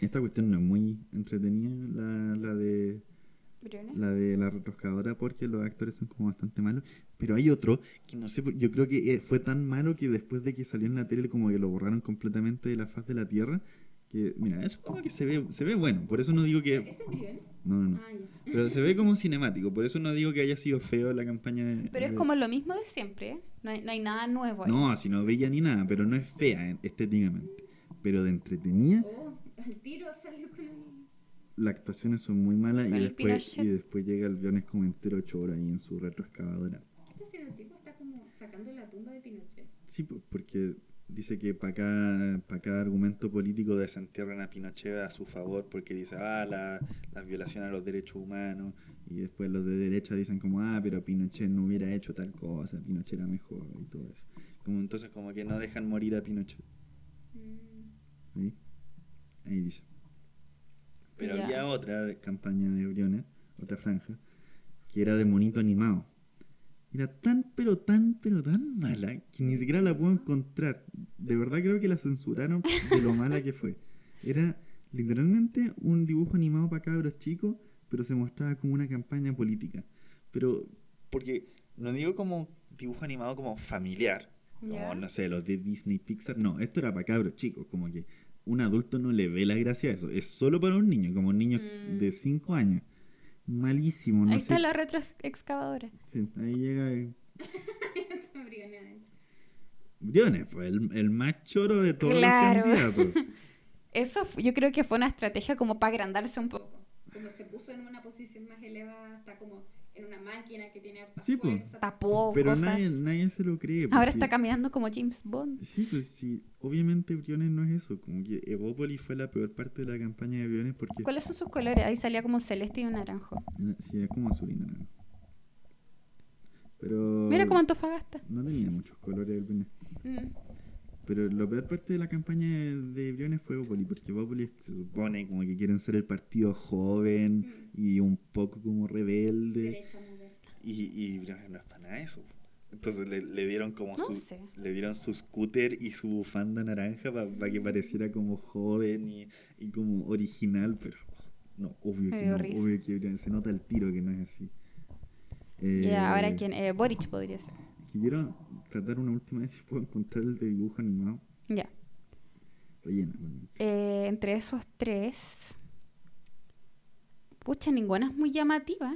esta cuestión no es muy entretenida, la, la de la de la retroscadora porque los actores son como bastante malos. Pero hay otro que no sé, yo creo que eh, fue tan malo que después de que salió en la tele como que lo borraron completamente de la faz de la tierra. Que, mira, eso como que se ve, se ve bueno, por eso no digo que... ¿Ese es Briones? No, no, no. Ah. Pero se ve como cinemático, por eso no digo que haya sido feo la campaña de... Pero es de- como lo mismo de siempre, ¿eh? No hay, no hay nada nuevo ahí. No, si no brilla ni nada, pero no es fea eh, estéticamente. Pero de entretenida, Oh, al tiro salió con el... las actuaciones son muy malas y el después, y después llega el viernes como entero ocho horas ahí en su retroexcavadora. ¿Qué está haciendo el tipo? Está como sacando la tumba de Pinochet. Sí, pues, porque dice que para cada, para cada argumento político desentierran a Pinochet a su favor porque dice, ah, la, la violación a los derechos humanos. Y después los de derecha dicen como, ah, pero Pinochet no hubiera hecho tal cosa, Pinochet era mejor y todo eso. Como, entonces como que no dejan morir a Pinochet. Mm. ¿sí? Ahí dice. Pero había otra campaña de Briones, otra franja, que era de monito animado. Era tan, pero tan, pero tan mala que ni siquiera la puedo encontrar. De verdad creo que la censuraron de lo mala que fue. Era literalmente un dibujo animado para cabros chicos, pero se mostraba como una campaña política. Pero, porque no digo como dibujo animado como familiar, como, no sé, los de Disney Pixar, no, esto era para cabros chicos, como que un adulto no le ve la gracia a eso, es solo para un niño, como un niño Mm. de 5 años. Malísimo, no Ahí sé. está la retroexcavadora. Sí, ahí llega eh, Briones adentro. Briones, pues, el, el más choro de todos Claro. los candidatos. Eso fu- yo creo que fue una estrategia como para agrandarse un poco. Como se puso en una posición más elevada, está como en una máquina que tiene harta Sí, po. fuerza, tapó Pero cosas. nadie, nadie se lo cree. pues, Ahora sí. está caminando como James Bond. Sí, pues sí, obviamente Briones no es eso, como que Evópolis fue la peor parte de la campaña de Briones porque ¿Cuáles son sus colores? Ahí salía como celeste y un naranjo. sí, es como azul y naranjo. Pero Mira como Antofagasta. no tenía muchos colores el Briones. Mm. Pero la peor parte de la campaña de Briones fue Evópolis, porque Evópolis se supone como que quieren ser el partido joven y un poco como rebelde. Y, y Briones no es para nada eso. Entonces le, le dieron como No su, sé. le dieron su scooter y su bufanda naranja para que pareciera como joven y, y como original, pero no, obvio Me que no, risa. obvio que Briones- se nota el tiro que no es así. Eh, Y ahora quién? Eh, Boric podría ser. Quiero tratar una última vez si puedo encontrar el de dibujo animado. Ya. Rellena. Eh, entre esos tres, pucha, ninguna es muy llamativa.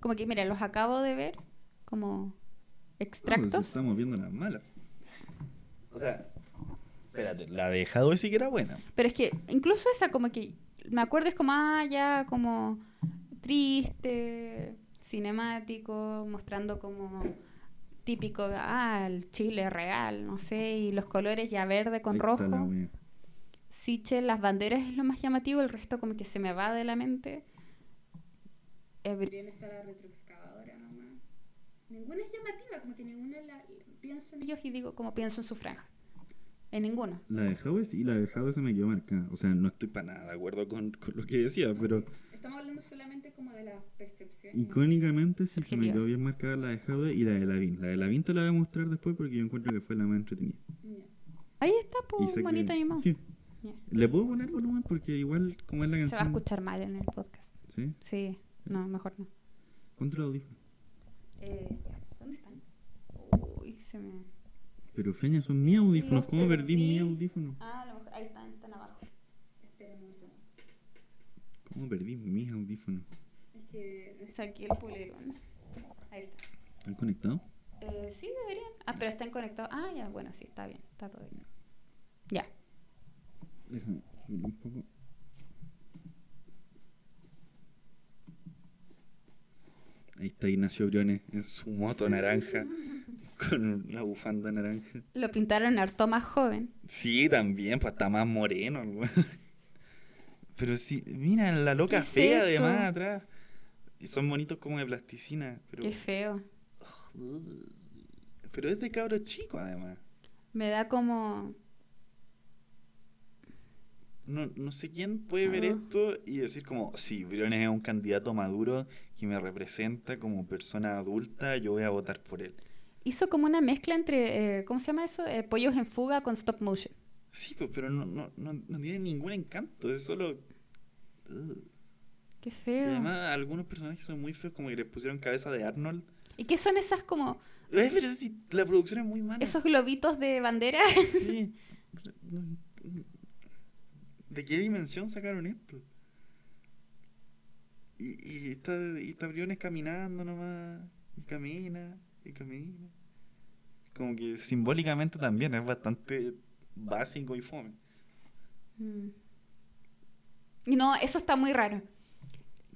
Como que, mira, los acabo de ver como No, extractos. pues, estamos viendo las malas. O sea, espérate, la de Hadwe sí que era buena. Pero es que incluso esa como que me acuerdo es como, ah, ya como triste, cinemático, mostrando como típico, ah, el Chile real, no sé, y los colores ya verde con Ahí la rojo. wea. Siche, las banderas es lo más llamativo, el resto como que se me va de la mente. Eh, Brienne está la retroexcavadora nomás. Ninguna es llamativa, como que ninguna la, pienso en ellos y digo como pienso en su franja. En ninguno. La de Hadwe sí, la de Hadwe se me quedó marcada. O sea, no estoy para nada de acuerdo con, con lo que decía, pero Estamos hablando solamente como de la percepción. icónicamente sí se me quedó bien marcada la de Hadwe y la de Lavin. La de Lavin te la voy a mostrar después porque yo encuentro que fue la más entretenida. Ahí está, pues, que- bonito animado. Sí. ¿Le puedo poner volumen? Porque igual, como es la Se canción. va a escuchar mal en el podcast. ¿Sí? Sí, no, mejor no. Ponte el audífono. Eh, ¿Dónde están? Uy, se me. Pero Feña, son mis audífonos. Los ¿Cómo perdí perdí. mi audífono? Ah, a lo mejor. Ahí están, están abajo. ¿Cómo perdí mis audífonos? Es que saqué el polerón. Ahí está. ¿Están conectados? Eh, sí, deberían. Ah, pero están conectados. Ah, ya, bueno, sí, está bien. Está todo bien. Ya. Déjame subir un poco. Ahí está Ignacio Briones en su moto naranja con la bufanda naranja. Lo pintaron harto más joven. Sí, también, pues está más moreno. Pero sí, mira la loca ¿Qué es fea eso? además atrás. Y son bonitos como de plasticina. Pero, Qué feo. pero es de cabro chico además. Me da como. No, no sé quién puede ver Ah. esto y decir como, sí, Briones es un candidato maduro que me representa como persona adulta, yo voy a votar por él. Hizo como una mezcla entre. eh, ¿Cómo se llama eso? Eh, pollos en fuga con stop motion. Sí, pues, pero no, no, no, no tiene ningún encanto, es solo... Ugh. Qué Y feo. además algunos personajes son muy feos, como que les pusieron cabeza de Arnold. ¿Y qué son esas como. Pero sí, la producción es muy mala. esos globitos de bandera? Sí. ¿De qué dimensión sacaron esto? Y, y está, y está Briones caminando nomás. Y camina, y camina. Como que simbólicamente también es bastante básico y fome. Mm. No, eso está muy raro.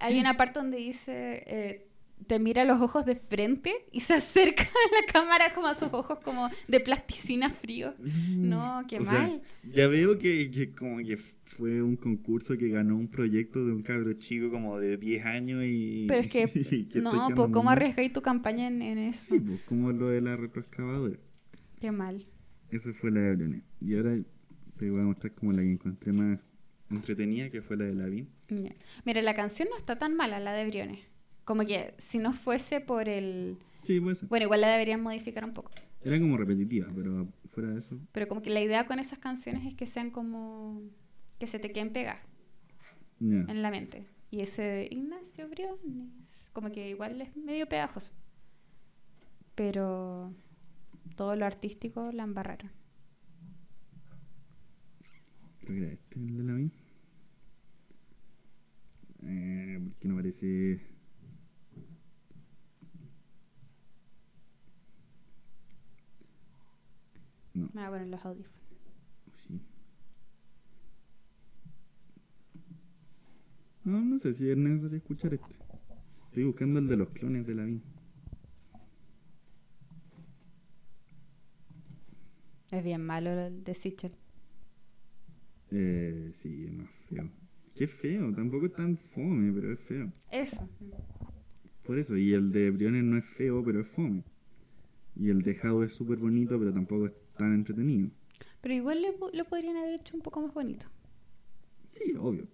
Hay Sí. una parte donde dice, eh, te mira los ojos de frente y se acerca a la cámara como a sus ojos como de plasticina frío. No, qué O sea, mal. ya veo que, que como que fue un concurso que ganó un proyecto de un cabro chico como de 10 años y... Pero es que, no, pues ¿cómo arriesgáis tu campaña en, en eso? Sí, pues como lo de la retroexcavadora. Qué mal. Esa fue la de Briones. Y ahora te voy a mostrar como la que encontré más entretenida, que fue la de Lavín. Ya. Mira, la canción no está tan mala, la de Briones. Como que si no fuese por el... Sí, puede ser. Bueno, igual la deberían modificar un poco. Era como repetitiva, pero fuera de eso. Pero como que la idea con esas canciones es que sean como... que se te queden pegadas en la mente. Y ese de Ignacio Briones, como que igual es medio pegajoso. Pero todo lo artístico la embarraron. Creo que era este el de Lavín. Eh, ¿Por qué no parece...? No, Me voy a poner los audífonos. sí. No, no sé si es necesario escuchar este. Estoy buscando el de los clones de Lavín. Es bien malo el de Sichel. Eh, sí, es más feo. Qué feo, tampoco es tan fome, pero es feo. Eso. Por eso, y el de Briones no es feo, pero es fome. Y el de Jao es súper bonito, pero tampoco es tan entretenido. Pero igual le po- lo podrían haber hecho un poco más bonito. Sí, obvio.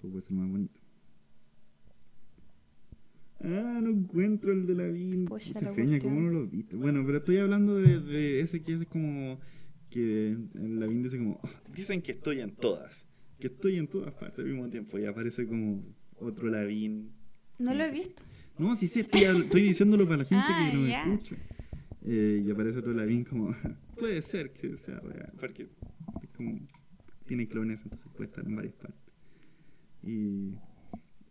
Todo puede ser más bonito. Ah, no encuentro el de la Vin. Feña. ¿cómo no lo viste? Bueno, pero estoy hablando de, de ese que es como. Que la Vin dice como. "Ah, dicen que estoy en todas. Que estoy en todas partes al mismo tiempo. Y aparece como otro Lavín. No lo he visto. No, sí, sí, estoy, diciéndolo para la gente Ah, que no me ya. escucha. Eh, y aparece otro Lavín como, puede ser que sea real, porque es como, tiene clones, entonces puede estar en varias partes. Y,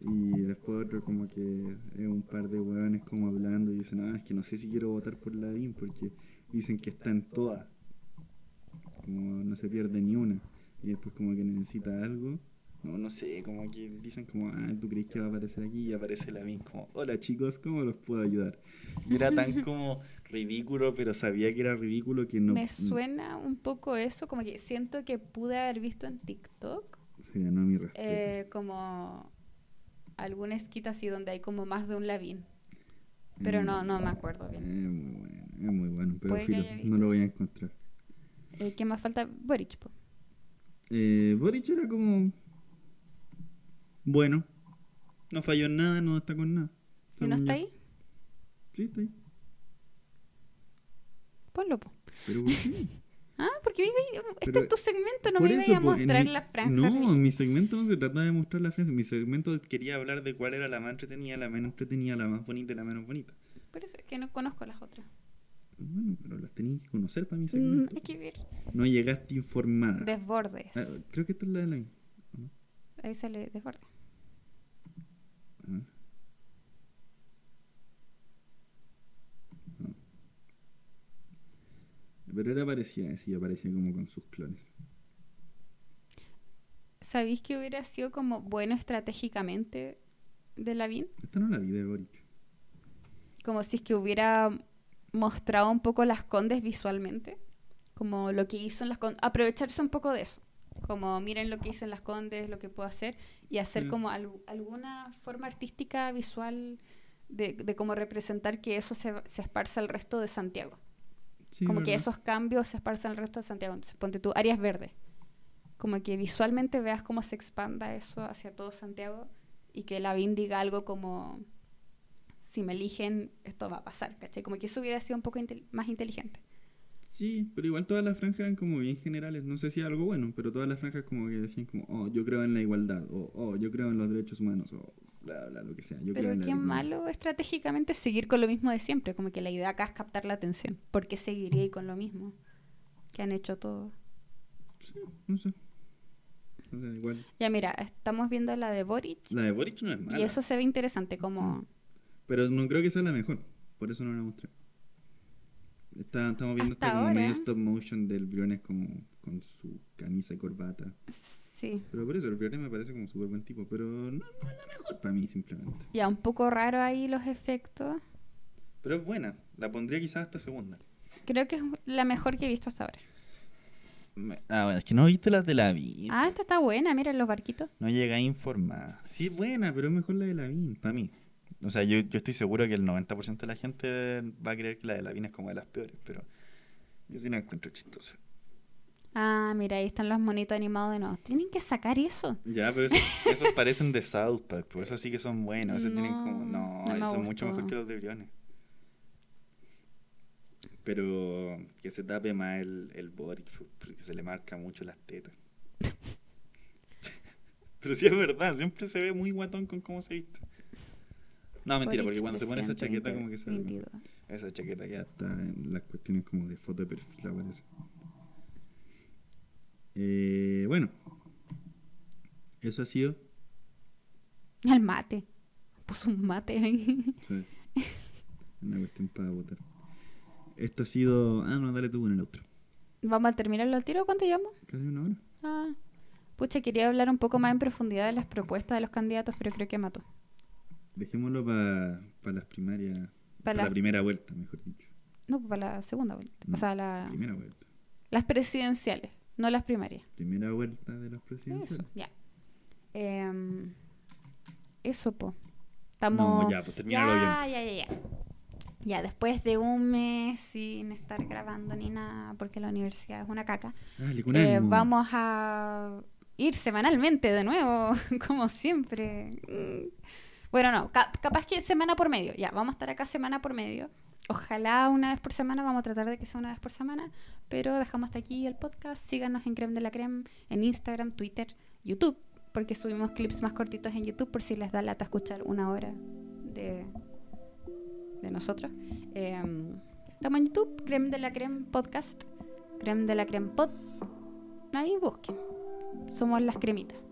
y después otro como que es un par de hueones como hablando y dicen, ah, es que no sé si quiero votar por Lavín porque dicen que está en todas. Como no se pierde ni una. Y después como que necesita algo. No, no sé, como que dicen como, ah, ¿tú crees que va a aparecer aquí? Y aparece Lavín como, hola chicos, ¿cómo los puedo ayudar? Y era tan como ridículo, pero sabía que era ridículo que no... Me suena un poco eso, como que siento que pude haber visto en TikTok. Se ganó mi respeto. eh, como alguna esquita así donde hay como más de un Lavín. Pero no, no me acuerdo Es bien. muy bueno, es muy bueno, pero filo, no lo voy a encontrar. Eh, ¿Qué más falta? Boric, po. Eh, Boric era como... Bueno. No falló en nada, no está con nada. ¿Y no está ahí? Sí, está ahí. Ponlo, po. Pero ¿por qué? Ah, porque iba- este Pero- es tu segmento, no me eso, iba a mostrar mi- la franja. No, mi segmento no se trata de mostrar la franja. Mi segmento quería hablar de cuál era la más entretenida, la menos entretenida, la más bonita y la menos bonita. Por eso es que no conozco las otras. Bueno, pero las tenías que conocer para mi Mm, segmento. hay que ver. No llegaste informada. Desbordes. Ah, creo que esta es la de la... ¿no? Ahí sale desbordes. A ver. No. Pero era parecida, sí, aparecía como con sus clones. ¿Sabéis que hubiera sido como bueno estratégicamente de Lavín? Esta no la vi de Boric. Como si es que hubiera mostrado un poco las condes visualmente. Como lo que hizo en las condes. Aprovecharse un poco de eso. Como miren lo que hice en las condes, lo que puedo hacer. Y hacer Mm. como al- alguna forma artística visual de, de cómo representar que eso se, se esparza al resto de Santiago. Sí, como que esos cambios se esparzan al resto de Santiago. Entonces, ponte tú, áreas verdes. Como que visualmente veas cómo se expanda eso hacia todo Santiago y que Lavín diga algo como, si me eligen, esto va a pasar, ¿cachai? Como que eso hubiera sido un poco intel- más inteligente. Sí, pero igual todas las franjas eran como bien generales. No sé si algo bueno, pero todas las franjas como que decían como, oh, yo creo en la igualdad, o oh, yo creo en los derechos humanos, o bla, bla, lo que sea. Yo creo Pero en la qué malo estratégicamente seguir con lo mismo de siempre. Como que la idea acá es captar la atención. ¿Por qué seguiría ahí con lo mismo que han hecho todos? Sí, no sé. O sea, igual. Ya mira, estamos viendo la de Boric La de Boric no es mala. y eso se ve interesante como... Pero no creo que sea la mejor. Por eso no la mostré. Está- estamos viendo Hasta esta como ahora. medio stop motion del Briones como con su camisa y corbata. Sí. Pero por eso, el Briones me parece como súper buen tipo. Pero no, no es la mejor para mí, simplemente. Ya, un poco raro ahí los efectos. Pero es buena. La pondría quizás hasta segunda. Creo que es la mejor que he visto hasta ahora. Me- Ah, bueno, es que no viste las de la vida. Ah, esta está buena, mira los barquitos. No llega a informar. Sí, es buena, pero es mejor la de Lavín, para mí. O sea, yo, yo estoy seguro que el 90% de la gente va a creer que la de Lavín es como de las peores, pero yo sí la encuentro chistosa. Ah, mira, ahí están los monitos animados de nuevo. Tienen que sacar eso. Ya, pero esos, esos parecen de South Park, pues esos sí que son buenos. Esos tienen como. No, No, no me son mucho mejor que los de Briones. Pero que se tape más el, el pues, porque se le marca mucho las tetas. pero sí es verdad, siempre se ve muy guatón con cómo se viste. No, mentira, porque cuando se pone esa chaqueta como que se. 2022. Esa chaqueta ya está en las cuestiones como de foto de perfil, aparece. Eh, bueno, eso ha sido. El mate. Puso un mate ahí. sí, una cuestión para votar. Esto ha sido. Ah, no, dale tú con el otro. Vamos a terminarlo al tiro. ¿Cuánto llevamos? Casi una hora. Ah. Pucha, quería hablar un poco más en profundidad de las propuestas de los candidatos, pero creo que mató. Dejémoslo para las primarias. Para la- la primera vuelta, mejor dicho. No, para la segunda vuelta. O sea, la- Primera vuelta. las presidenciales, no las primarias. Primera vuelta de las Eso, presidenciales. ya. Em, eso, po. Estamos... No, ya, pues termínalo bien. ya, ya, ya, ya. Ya, después de un mes sin estar grabando ni nada, porque la universidad es una caca, Dale, con eh, vamos a ir semanalmente de nuevo, como siempre. Bueno, no, ca- capaz que semana por medio. Ya, vamos a estar acá semana por medio. Ojalá una vez por semana, vamos a tratar de que sea una vez por semana, pero dejamos hasta aquí el podcast. Síganos en Creme de la Creme, en Instagram, Twitter, YouTube, porque subimos clips más cortitos en YouTube por si les da lata escuchar una hora de, nosotros. Eh, estamos en YouTube, Creme de la Creme Podcast, Creme de la Creme Pod. Ahí busquen. somos las cremitas.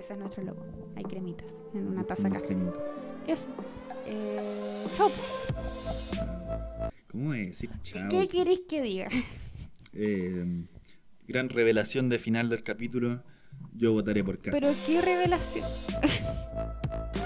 Ese es nuestro logo. Hay cremitas en una taza de Unas café. cremitas. Eso. Eh, chau. ¿Cómo es decir chao? ¿Qué queréis que diga? Eh, gran revelación de final del capítulo. Yo votaré por casa. Pero qué revelación.